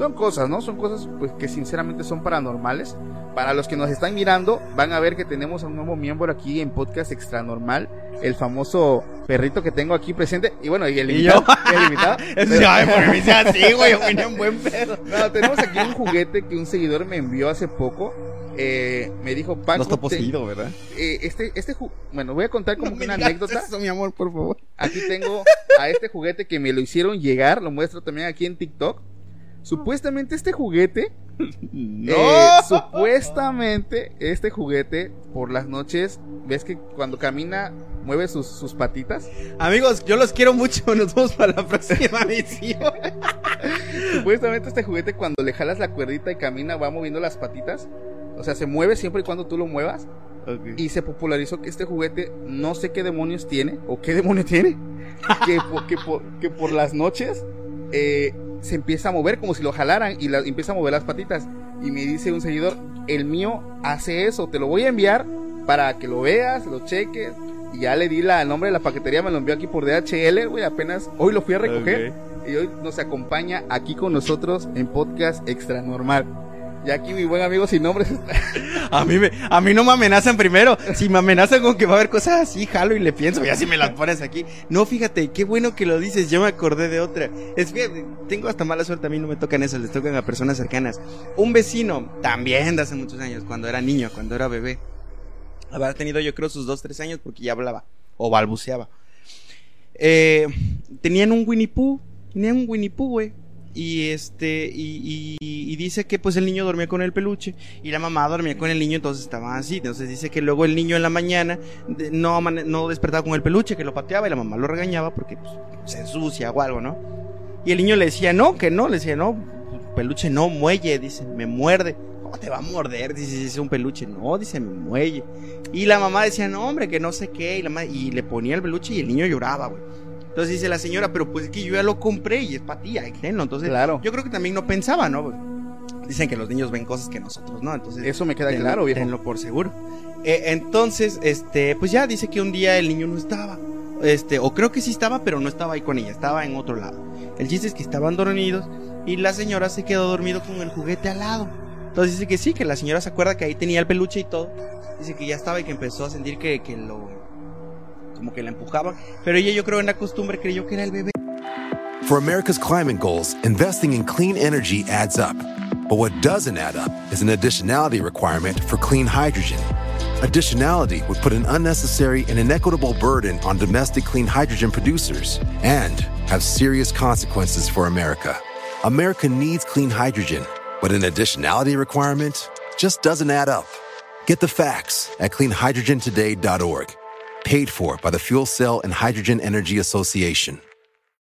son cosas, ¿no? Son cosas pues que sinceramente son paranormales. Para los que nos están mirando, van a ver que tenemos a un nuevo miembro aquí en Podcast Extra Normal, el famoso perrito que tengo aquí presente. Y bueno, y el ¿Y invitado. yo? el invitado. [laughs] Sí, ay, porque me dice así, güey, un buen pedo. No, tenemos aquí un juguete que un seguidor me envió hace poco. Eh, me dijo, Paco, No está poseído, ¿verdad? eh, este, este, bueno, voy a contar como No que me una anécdota. Eso, mi amor, por favor. Aquí tengo a este juguete que me lo hicieron llegar, lo muestro también aquí en TikTok. Supuestamente este juguete, [laughs] No. eh, supuestamente este juguete por las noches, ves que cuando camina mueve sus, sus patitas. Amigos, yo los quiero mucho. [laughs] Nos vemos para la próxima [laughs] misión. Supuestamente este juguete cuando le jalas la cuerdita y camina va moviendo las patitas. O sea, se mueve siempre y cuando tú lo muevas. Y se popularizó que este juguete no sé qué demonios tiene o qué demonio tiene. Que, po- que, po- que por las noches eh, se empieza a mover como si lo jalaran y la- empieza a mover las patitas. Y me dice un seguidor, el mío hace eso, te lo voy a enviar para que lo veas, lo cheques. Y ya le di la, el nombre de la paquetería, me lo envió aquí por DHL, güey, apenas hoy lo fui a recoger. Y hoy nos acompaña aquí con nosotros en Podcast Extra Normal. Y aquí mi buen amigo sin nombres [laughs] A mí, a mí no me amenazan primero. Si me amenazan con que va a haber cosas así, jalo y le pienso. Ya si me las pones aquí. No, fíjate, qué bueno que lo dices. Yo me acordé de otra. Es que tengo hasta mala suerte. A mí no me tocan esas, les tocan a personas cercanas. Un vecino, también de hace muchos años, cuando era niño, cuando era bebé. Habrá tenido yo creo sus dos, tres años porque ya hablaba. O balbuceaba. Eh, tenían un Winnie Pooh. Tenían un Winnie Pooh, güey. Y este, y, y- dice que pues el niño dormía con el peluche y la mamá dormía con el niño, entonces estaban así. Entonces dice que luego el niño en la mañana no, no despertaba con el peluche, que lo pateaba y la mamá lo regañaba porque pues, se ensucia o algo, ¿no? Y el niño le decía no, que no, le decía no, peluche no, muelle, dice, me muerde. ¿Cómo te va a morder? Dice, es un peluche. No, dice, me muelle. Y la mamá decía, no, hombre, que no sé qué. Y, la ma- y le ponía el peluche y el niño lloraba, güey. Entonces dice la señora, pero pues es que yo ya lo compré y es para ti, hay que, ¿no? Entonces, Claro. yo creo que también no pensaba, ¿no? Dicen que los niños ven cosas que nosotros, ¿no? Entonces, Eso me queda tenlo- claro, viejo. tenlo por seguro. Eh, entonces, este, pues ya dice que un día el niño no estaba. Este, o creo que sí estaba, pero no estaba ahí con ella, estaba en otro lado. El chiste es que estaban dormidos y la señora se quedó dormido con el juguete al lado. Entonces dice que sí, que la señora se acuerda que ahí tenía el peluche y todo. Dice que ya estaba y que empezó a sentir que, que lo. Como que la empujaban. Pero ella, yo creo, en la costumbre creyó que era el bebé. For America's climate goals, investing in clean energy adds up. But what doesn't add up is an additionality requirement for clean hydrogen. Additionality would put an unnecessary and inequitable burden on domestic clean hydrogen producers and have serious consequences for America. America needs clean hydrogen, but an additionality requirement just doesn't add up. Get the facts at cleanhydrogentoday.org. Paid for by the Fuel Cell and Hydrogen Energy Association.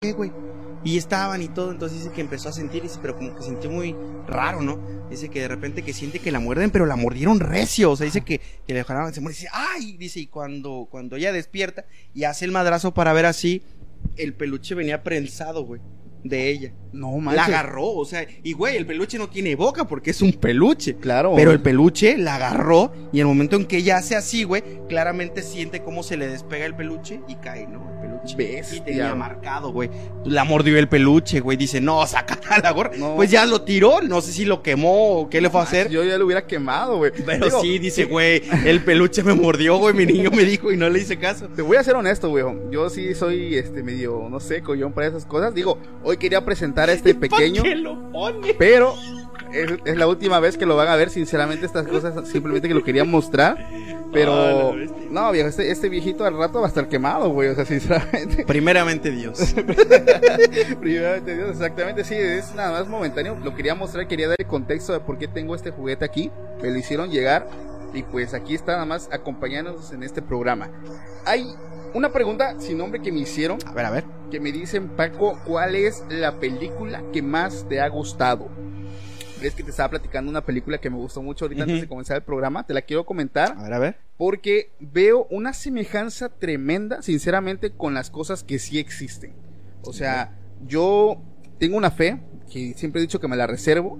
¿Qué, güey? Y estaban y todo, entonces dice que empezó a sentir, dice, pero como que sintió muy raro, ¿no? Dice que de repente que siente que la muerden, pero la mordieron recio, o sea, dice que, que le dejaron, se muere, dice, ¡ay! Dice, y cuando, cuando ella despierta y hace el madrazo para ver así, el peluche venía prensado, güey, de ella. No La manches. agarró, o sea, y güey, el peluche no tiene boca porque es un peluche. Claro. Pero el peluche la agarró y en el momento en que ella hace así, güey, claramente siente cómo se le despega el peluche y cae, ¿no? El peluche. Bestia. Y tenía marcado, güey. La mordió el peluche, güey. Dice, no, saca la gorra. No. Pues ya lo tiró. No sé si lo quemó o qué le fue a hacer. Yo ya lo hubiera quemado, güey. Pero Digo, sí, dice, güey, el peluche me mordió, güey. Mi niño me dijo y no le hice caso. Te voy a ser honesto, güey. Yo sí soy este medio, no sé, collón para esas cosas. Digo, hoy quería presentar a este pequeño, ¿Para qué lo pone? pero es, es la última vez que lo van a ver. Sinceramente, estas cosas simplemente que lo quería mostrar. Pero, Ah, bestia. no, viejo, este, este viejito al rato va a estar quemado, güey. O sea, sinceramente. [laughs] Primeramente Dios. [laughs] Primeramente Dios, exactamente, sí, es nada más momentáneo. Lo quería mostrar, quería dar el contexto de por qué tengo este juguete aquí. Me lo hicieron llegar y pues aquí está nada más acompañándonos en este programa. Hay una pregunta sin nombre que me hicieron. A ver, a ver. que me dicen, Paco, ¿cuál es la película que más te ha gustado? Es que te estaba platicando una película que me gustó mucho ahorita antes Ujú. de comenzar el programa. Te la quiero comentar A ver, a ver. porque veo una semejanza tremenda, sinceramente, con las cosas que sí existen. O sea, yo tengo una fe, que siempre he dicho que me la reservo,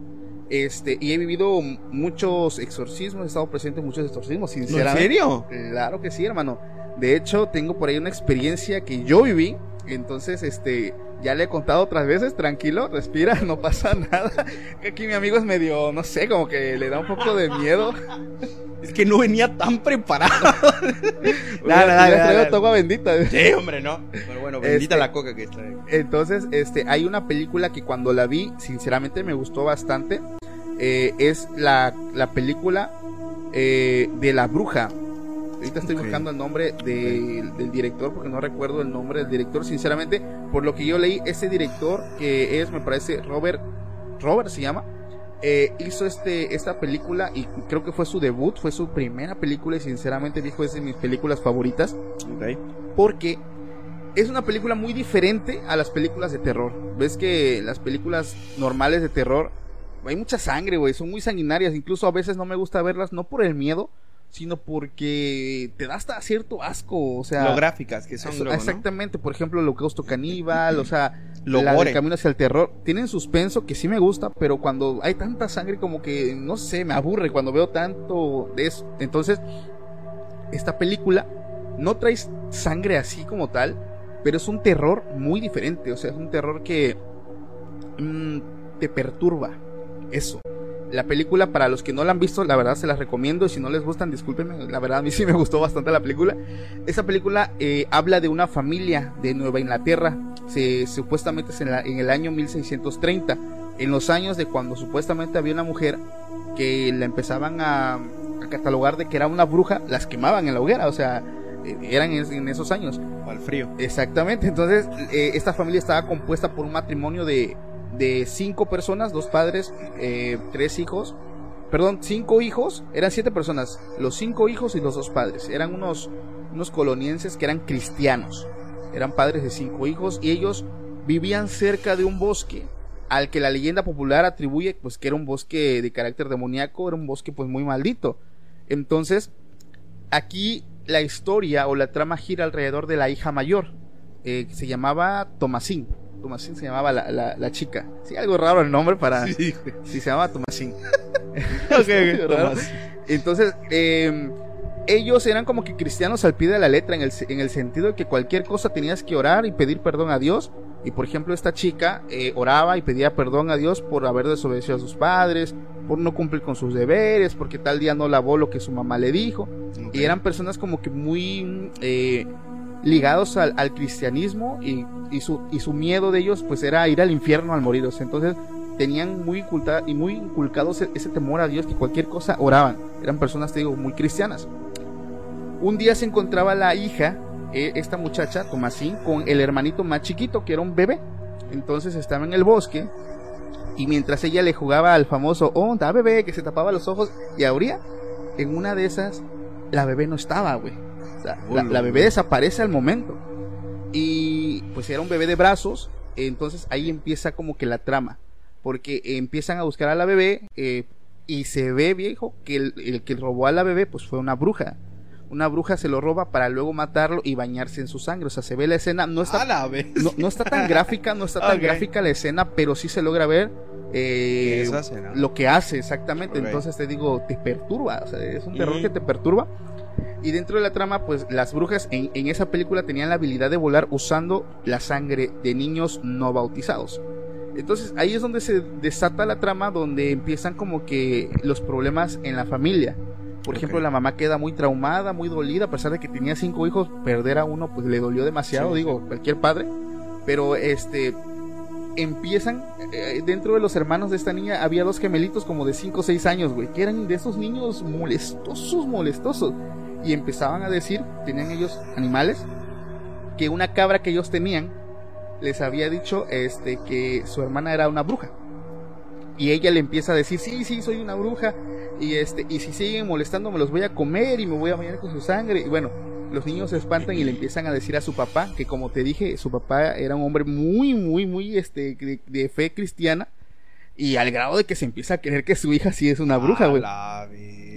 este, y he vivido muchos exorcismos, he estado presente en muchos exorcismos, ¿En sinceramente. serio? Claro que sí, hermano. De hecho, tengo por ahí una experiencia que yo viví. Entonces, este, ya le he contado otras veces, tranquilo, respira, [laughs] no pasa nada. Aquí mi amigo es medio, no sé, como que le da un poco de miedo. Es que no venía tan preparado. Nada, [laughs] dale, traigo tu agua bendita. Sí, hombre, no. Pero bueno, bendita Este- la coca que trae. Entonces, este, hay una película que cuando la vi, sinceramente me gustó bastante. Eh, es la, la película eh, de la bruja. Ahorita estoy buscando el nombre de- del director porque no recuerdo el nombre del director. Sinceramente, por lo que yo leí, ese director que es, me parece, Robert, Robert se llama, eh, hizo este, esta película y creo que fue su debut, fue su primera película y sinceramente dijo es de mis películas favoritas Ok. porque es una película muy diferente a las películas de terror. Ves que las películas normales de terror hay mucha sangre, güey, son muy sanguinarias, incluso a veces no me gusta verlas no por el miedo, sino porque te da hasta cierto asco, o sea, Lo gráficas que son eso- luego, ¿no? exactamente, por ejemplo, el holocausto caníbal, o sea, [laughs] Lo la del camino hacia el terror, tienen suspenso que sí me gusta, pero cuando hay tanta sangre como que no sé, me aburre cuando veo tanto de eso. Entonces, esta película no trae sangre así como tal, pero es un terror muy diferente, o sea, es un terror que mm, te perturba. Eso. La película, para los que no la han visto, la verdad se las recomiendo. Y si no les gustan, discúlpenme. La verdad, a mí sí me gustó bastante la película. Esa película eh, habla de una familia de Nueva Inglaterra. Se, supuestamente es en, la- en el año 1630. En los años de cuando supuestamente había una mujer que la empezaban a, a catalogar de que era una bruja, las quemaban en la hoguera. O sea, eh, eran en, esos años. O al frío. Exactamente, entonces eh, esta familia estaba compuesta por un matrimonio de, de cinco personas, dos padres, eh, tres hijos, perdón, cinco hijos, eran siete personas, los cinco hijos y los dos padres, eran unos, unos colonienses que eran cristianos, eran padres de cinco hijos y ellos vivían cerca de un bosque al que la leyenda popular atribuye pues que era un bosque de carácter demoníaco, era un bosque pues muy maldito. Entonces, aquí la historia o la trama gira alrededor de la hija mayor, eh, que se llamaba Tomasín. Tomasín se llamaba la, la, la chica. Sí, algo raro el nombre para... Sí, se llamaba Tomasín. [laughs] [laughs] ok, Raro. Tomás. Entonces, eh, ellos eran como que cristianos al pie de la letra en el, en el sentido de que cualquier cosa tenías que orar y pedir perdón a Dios. Y por ejemplo, esta chica eh, oraba y pedía perdón a Dios por haber desobedecido a sus padres, por no cumplir con sus deberes, porque tal día no lavó lo que su mamá le dijo. Y eran personas como que muy eh, ligados al, cristianismo y, su, miedo de ellos pues era ir al infierno al morirse. Entonces tenían muy, inculta- y muy inculcado ese, ese temor a Dios que cualquier cosa oraban. Eran personas, te digo, muy cristianas. Un día se encontraba la hija, eh, esta muchacha, Tomasín, con el hermanito más chiquito, que era un bebé. Entonces estaba en el bosque y mientras ella le jugaba al famoso, oh, da bebé, que se tapaba los ojos y abría, en una de esas, la bebé no estaba, güey. La, la bebé desaparece al momento. Y pues era un bebé de brazos, entonces ahí empieza como que la trama. Porque empiezan a buscar a la bebé eh, y se ve, viejo, que el, el que robó a la bebé pues fue una bruja. Una bruja se lo roba para luego matarlo y bañarse en su sangre. O sea, se ve la escena, no está A la vez. no, no está tan gráfica, no está tan gráfica la escena, pero sí se logra ver eh, lo que hace exactamente. Entonces te digo, te perturba, o sea, es un terror que te perturba. Y dentro de la trama, pues las brujas en, en esa película tenían la habilidad de volar usando la sangre de niños no bautizados. Entonces ahí es donde se desata la trama, donde empiezan como que los problemas en la familia. Por ejemplo, la mamá queda muy traumada, muy dolida, a pesar de que tenía cinco hijos, perder a uno pues le dolió demasiado, Sí, digo, cualquier padre. Pero este empiezan eh, dentro de los hermanos de esta niña había dos gemelitos como de 5 o 6 años, güey, que eran de esos niños molestosos, molestosos. Y empezaban a decir, tenían ellos animales, que una cabra que ellos tenían les había dicho este que su hermana era una bruja. Y ella le empieza a decir, sí, sí, soy una bruja. Y este, y si siguen molestando me los voy a comer y me voy a bañar con su sangre. Y bueno, los niños se espantan y le empiezan a decir a su papá, que como te dije, su papá era un hombre muy, muy, muy este, de, de fe cristiana. Y al grado de que se empieza a creer que su hija sí es una bruja, güey.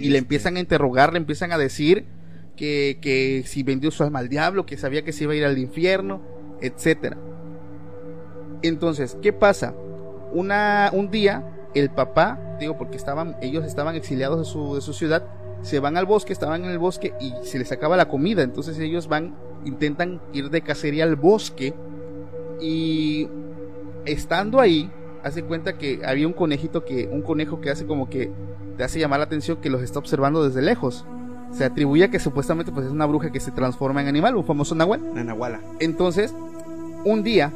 Y le empiezan a interrogar, le empiezan a decir que, que si vendió su alma al diablo, que sabía que se iba a ir al infierno, etcétera. Entonces, ¿qué pasa? Una, un día, el papá, digo, porque estaban, ellos estaban exiliados de su, de su ciudad, se van al bosque, estaban en el bosque y se les acaba la comida. Entonces ellos van, intentan ir de cacería al bosque y estando ahí, hace cuenta que había un conejito que, un conejo que hace como que te hace llamar la atención que los está observando desde lejos. Se atribuye a que supuestamente pues es una bruja que se transforma en animal, un famoso nahual. Entonces, un día,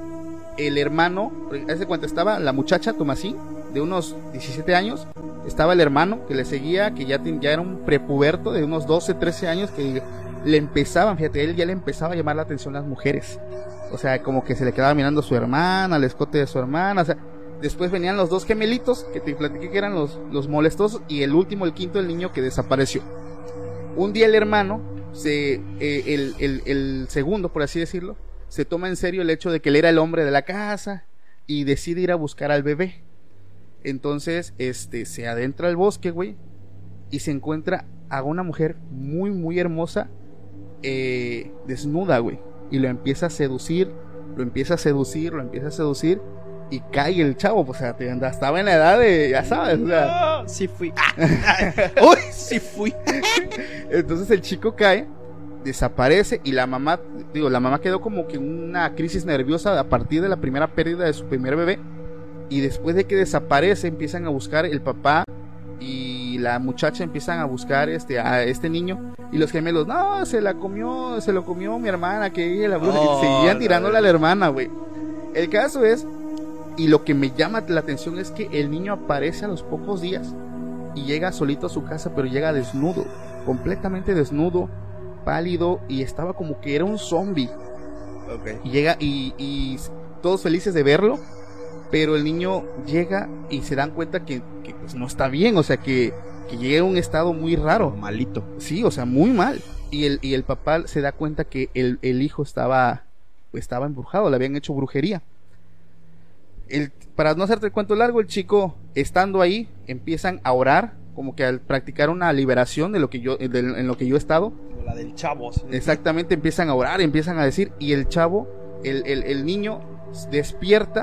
el hermano, hace cuenta estaba la muchacha Tomasín, de unos 17 años, estaba el hermano que le seguía, que ya, ya era un prepuberto de unos 12, 13 años, que le empezaban, fíjate, él ya le empezaba a llamar la atención las mujeres. O sea, como que se le quedaba mirando a su hermana, al escote de su hermana, o sea, después venían los dos gemelitos, que te platiqué que eran los, los molestosos, y el último, el quinto, el niño que desapareció. Un día el hermano, se, eh, el, el, el segundo, por así decirlo, se toma en serio el hecho de que él era el hombre de la casa y decide ir a buscar al bebé. Entonces, este, se adentra al bosque, güey, y se encuentra a una mujer muy, muy hermosa, eh, desnuda, güey, y lo empieza a seducir, lo empieza a seducir, lo empieza a seducir, y cae el chavo, pues, o sea, estaba en la edad de, ya sabes, o sea, No, sí fui. [laughs] Uy, sí fui. [laughs] Entonces el chico cae, desaparece y la mamá, digo, la mamá quedó como que en una crisis nerviosa a partir de la primera pérdida de su primer bebé. Y después de que desaparece, empiezan a buscar el papá y la muchacha empiezan a buscar este a este niño y los gemelos, no, se la comió, se lo comió mi hermana, que ella la bruja, Oh, y seguían tirándole a la hermana, güey. El caso es, y lo que me llama la atención es que el niño aparece a los pocos días y llega solito a su casa, pero llega desnudo, completamente desnudo, pálido y estaba como que era un zombie. Ok. Y llega y, y todos felices de verlo, pero el niño llega y se dan cuenta que, que, pues, no está bien, o sea que, que llega a un estado muy raro. Malito. Sí, o sea, muy mal. Y el, y el papá se da cuenta que el, el hijo estaba, estaba embrujado, le habían hecho brujería. El, para no hacerte el cuento largo, el chico, estando ahí, empiezan a orar, como que al practicar una liberación de lo que yo, de- en lo que yo he estado. La del chavo. sí. Exactamente, empiezan a orar, empiezan a decir, y el chavo, el, el, el niño, despierta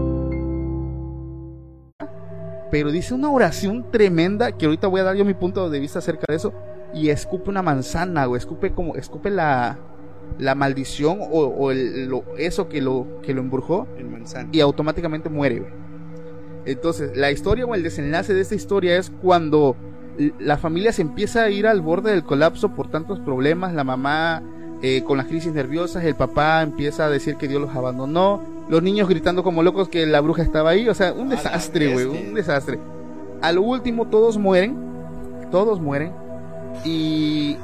Pero dice una oración tremenda que ahorita voy a dar yo mi punto de vista acerca de eso y escupe una manzana o escupe como escupe la la maldición o, o el- lo- eso que lo que lo embrujó El y automáticamente muere. güey. Entonces, la historia o el desenlace de esta historia es cuando la familia se empieza a ir al borde del colapso por tantos problemas, la mamá eh, con las crisis nerviosas, el papá empieza a decir que Dios los abandonó, los niños gritando como locos que la bruja estaba ahí, o sea, un A la desastre, güey, un desastre. Al último todos mueren, todos mueren y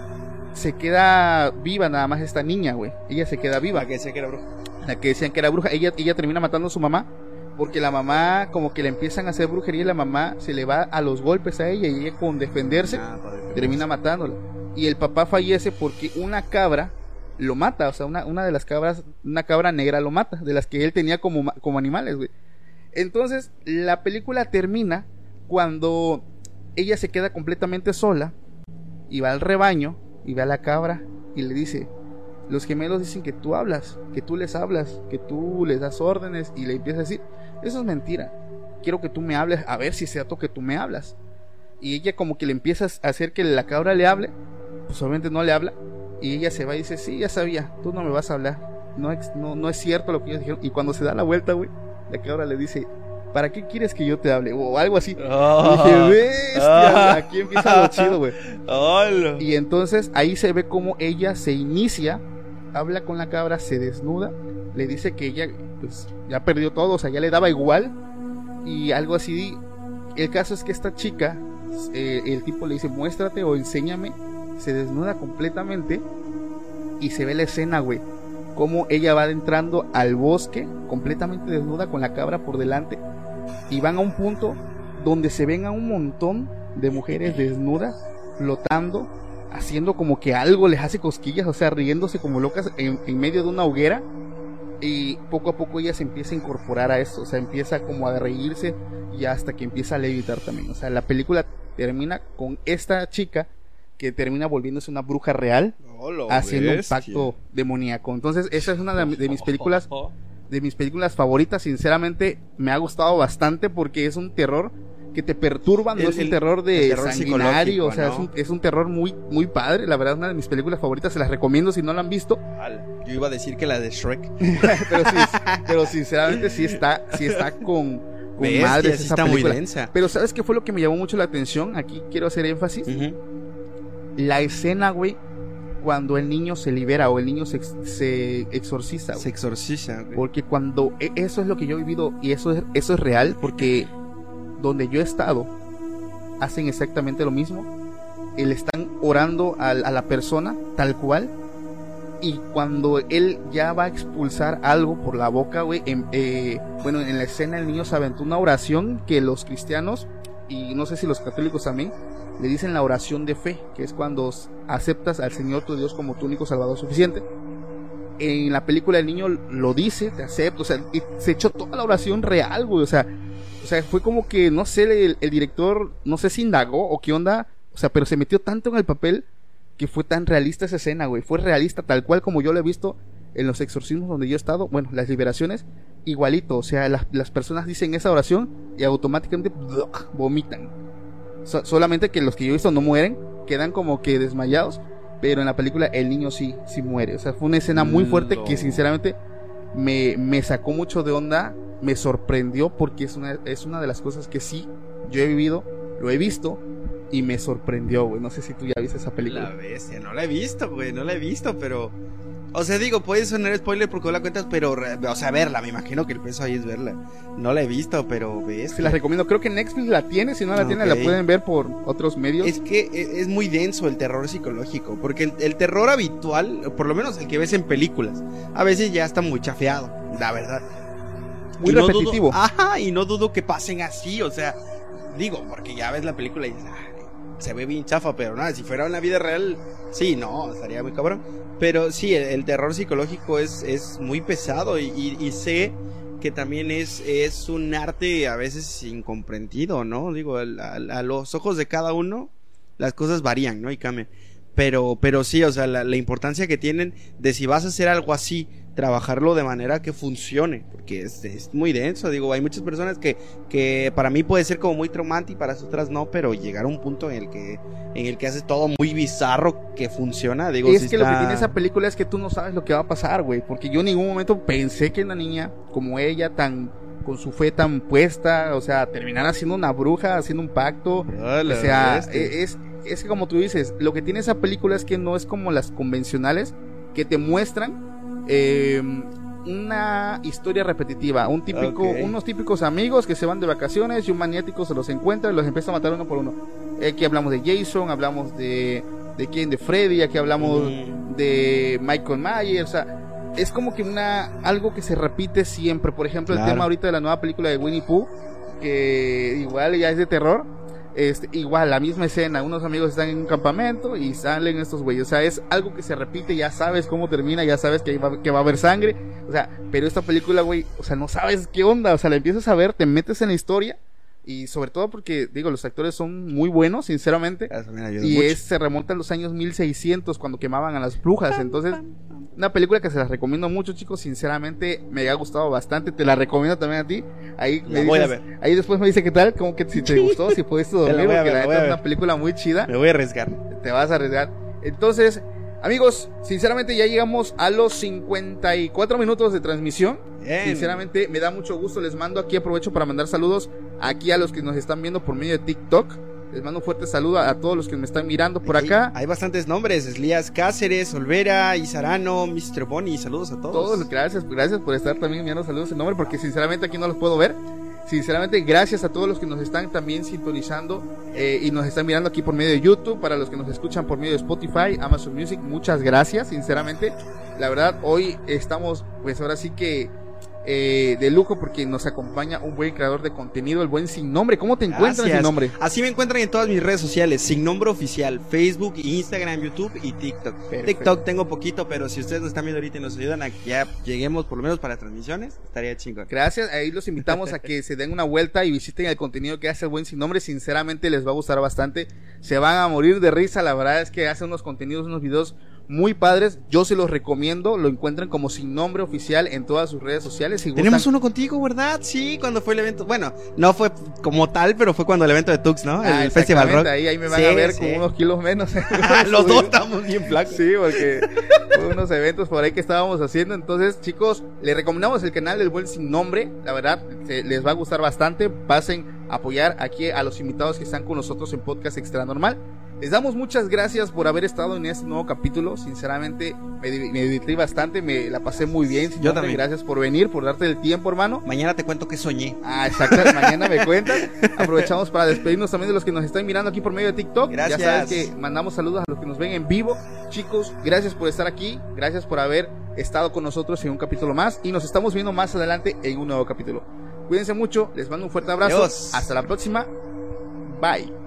se queda viva nada más esta niña, güey. Ella se queda viva La que decía que era bruja. la que decían que era bruja, ella, ella termina matando a su mamá, porque la mamá como que le empiezan a hacer brujería y la mamá se le va a los golpes a ella y ella con defenderse Ah, termina matándola. Y el papá fallece porque una cabra lo mata, o sea, una, una de las cabras, una cabra negra lo mata, de las que él tenía como, como animales, güey. Entonces, la película termina cuando ella se queda completamente sola y va al rebaño y ve a la cabra y le dice, los gemelos dicen que tú hablas, que tú les hablas, que tú les das órdenes y le empiezas a decir, eso es mentira. Quiero que tú me hables, a ver si es cierto que tú me hablas. Y ella como que le empieza a hacer que la cabra le hable, pues obviamente no le habla. Y ella se va y dice, sí, ya sabía, tú no me vas a hablar. No, es- no, no es cierto lo que ellos dijeron. Y cuando se da la vuelta, güey, la cabra le dice, ¿para qué quieres que yo te hable? O algo así. Y dije, bestia, aquí empieza lo chido, güey. Y entonces ahí se ve como ella se inicia, habla con la cabra, se desnuda, le dice que ella pues ya perdió todo, o sea, ya le daba igual y algo así. El caso es que esta chica, eh, el tipo le dice, muéstrate o enséñame, se desnuda completamente y se ve la escena, güey. Como ella va entrando al bosque completamente desnuda con la cabra por delante y van a un punto donde se ven a un montón de mujeres desnudas flotando, haciendo como que algo les hace cosquillas, o sea, riéndose como locas en, en medio de una hoguera. Y poco a poco ella se empieza a incorporar a eso, o sea, empieza como a reírse y hasta que empieza a levitar también. O sea, la película termina con esta chica que termina volviéndose una bruja real, haciendo un pacto demoníaco. Entonces, esa es una de, de mis películas de mis películas favoritas. Sinceramente, me ha gustado bastante porque es un terror que te perturba, no El- es un terror de terror sanguinario, o sea, es, un, es un terror muy, muy padre. La verdad, es una de mis películas favoritas, se las recomiendo si no la han visto. Yo iba a decir que la de Shrek. [laughs] pero, sí, pero sinceramente, sí está, sí está con, con Bestia, madres sí esa está muy película. densa. Pero ¿sabes qué fue lo que me llamó mucho la atención? Aquí quiero hacer énfasis. La escena, güey, cuando el niño se libera o el niño se, ex- se exorciza. güey. Se exorciza. güey. Porque cuando e- eso es lo que yo he vivido y eso es, eso es real porque donde yo he estado hacen exactamente lo mismo. Le están orando a, la persona tal cual y cuando él ya va a expulsar algo por la boca, güey, eh, bueno, en la escena el niño se aventó una oración que los cristianos y no sé si los católicos también le dicen la oración de fe, que es cuando aceptas al Señor tu Dios como tu único salvador suficiente en la película el niño lo dice, te acepto, o sea, y se echó toda la oración real, güey, o sea, o sea, fue como que, no sé, el, el director, no sé si indagó o qué onda, o sea, pero se metió tanto en el papel que fue tan realista esa escena, güey, fue realista tal cual como yo lo he visto en los exorcismos donde yo he estado, bueno, las liberaciones, igualito, o sea, las, las personas dicen esa oración y automáticamente vomitan. So- solamente que los que yo he visto no mueren, quedan como que desmayados, pero en la película el niño sí, sí muere. O sea, fue una escena muy fuerte que sinceramente me, me sacó mucho de onda, me sorprendió porque es una, es una de las cosas que sí yo he vivido, lo he visto y me sorprendió, güey. No sé si tú ya viste esa La película. bestia, no la he visto, güey, no la he visto, pero... O sea, digo, puede sonar spoiler porque no la cuentas, pero, o sea, verla, me imagino que el peso ahí es verla. No la he visto, pero ves. Se las recomiendo, creo que Netflix la tiene, si no la tiene la pueden ver por otros medios. Es que e- es muy denso el terror psicológico, porque el, el terror habitual, por lo menos el que ves en películas, a veces ya está muy chafeado, la verdad. Muy Y no dudo- repetitivo. ajá, y no dudo que pasen así, o sea, digo, porque ya ves la película y dices, "Ay, se ve bien chafa, pero nada, si fuera una vida real, sí, no, estaría muy cabrón. Pero sí, el, terror psicológico es, es muy pesado y, sé que también es, es un arte a veces incomprendido, ¿no? Digo, a, los ojos de cada uno las cosas varían, ¿no? Y cambian. Pero, pero sí, o sea, la importancia que tienen de si vas a hacer algo así, trabajarlo de manera que funcione, porque es, es muy denso, digo, hay muchas personas que, que para mí puede ser como muy traumante y para otras no, pero llegar a un punto en el que, en el que haces todo muy bizarro que funciona, digo, es que lo que tiene esa película es que tú no sabes lo que va a pasar, güey. Porque yo en ningún momento pensé que una niña como ella, tan con su fe tan puesta, o sea, terminara siendo una bruja, haciendo un pacto. O sea, e- es, es que como tú dices, lo que tiene esa película es que no es como las convencionales que te muestran eh, una historia repetitiva, un típico, Ok. unos típicos amigos que se van de vacaciones y un maniático se los encuentra y los empieza a matar uno por uno. Aquí hablamos de Jason, hablamos de de quién, de Freddy, aquí hablamos Mm. de Michael Myers, o sea, es como que una algo que se repite siempre. Por ejemplo, el Claro. tema ahorita de la nueva película de Winnie Pooh, que igual ya es de terror. Este, igual, la misma escena, unos amigos están en un campamento y salen estos güeyes. O sea, es algo que se repite, ya sabes cómo termina, ya sabes que va, que va a haber sangre. O sea, pero esta película, güey, o sea, no sabes qué onda. O sea, la empiezas a ver, te metes en la historia Y sobre todo porque, digo, los actores son muy buenos, sinceramente. Eso ayuda Y mucho. es, se remonta a los años 1600 cuando quemaban a las brujas. Entonces, una película que se las recomiendo mucho, chicos. Sinceramente, me ha gustado bastante. Te la recomiendo también a ti. Ahí, me voy a dices- ver. ahí después me dice qué tal, como que si te gustó, [laughs] si pudiste dormir, porque ver, la neta es una película muy chida Me voy a arriesgar. te vas a arriesgar. Entonces, amigos, sinceramente ya llegamos a los 54 minutos de transmisión. Bien. Sinceramente, me da mucho gusto. Les mando aquí, aprovecho para mandar saludos aquí a los que nos están viendo por medio de TikTok. Les mando un fuerte saludo a, a todos los que me están mirando por acá. Hay bastantes nombres: Elías Cáceres, Olvera, Isarano, Mr. Bonnie. Saludos a todos. Todos, gracias, gracias por estar también enviando saludos en nombre, porque sinceramente aquí no los puedo ver. Sinceramente, gracias a todos los que nos están también sintonizando eh, y nos están mirando aquí por medio de YouTube, para los que nos escuchan por medio de Spotify, Amazon Music, muchas gracias, sinceramente. La verdad, hoy estamos, pues ahora sí que eh, de lujo porque nos acompaña un buen creador de contenido, el buen Sin Nombre. ¿Cómo te encuentras, Gracias. Sin Nombre? Así me encuentran en todas mis redes sociales, sin nombre oficial, Facebook, Instagram, YouTube y TikTok. Perfecto. TikTok tengo poquito, pero si ustedes nos están viendo ahorita y nos ayudan a que ya lleguemos por lo menos para transmisiones, estaría chingón. Gracias, ahí los invitamos a que se den una vuelta y visiten el contenido que hace el buen sin nombre, sinceramente les va a gustar bastante, se van a morir de risa, la verdad es que hace unos contenidos, unos videos muy padres, yo se los recomiendo, lo encuentran como sin nombre oficial en todas sus redes sociales. Si Tenemos gustan- uno contigo, ¿verdad? Sí, cuando fue el evento. Bueno, no fue como tal, pero fue cuando el evento de Tux, ¿no? Ah, el Festival exactamente, Rock. Ahí, ahí me van Sí, a ver sí. con unos kilos menos. [laughs] [laughs] Los dos estamos bien flacos. Sí, porque fue unos eventos por ahí que estábamos haciendo. Entonces, chicos, les recomendamos el canal del Buen Sin Nombre. La verdad, se- les va a gustar bastante. Pasen a apoyar aquí a los invitados que están con nosotros en Podcast Extra Normal. Les damos muchas gracias por haber estado en este nuevo capítulo. Sinceramente, me, me divertí bastante, me la pasé muy bien. Yo también. Gracias por venir, por darte el tiempo, hermano. Mañana te cuento que soñé. Ah, exacto. [laughs] Mañana me cuentan. Aprovechamos para despedirnos también de los que nos están mirando aquí por medio de TikTok. Gracias. Ya sabes que mandamos saludos a los que nos ven en vivo. Chicos, gracias por estar aquí. Gracias por haber estado con nosotros en un capítulo más. Y nos estamos viendo más adelante en un nuevo capítulo. Cuídense mucho. Les mando un fuerte abrazo. Adiós. Hasta la próxima. Bye.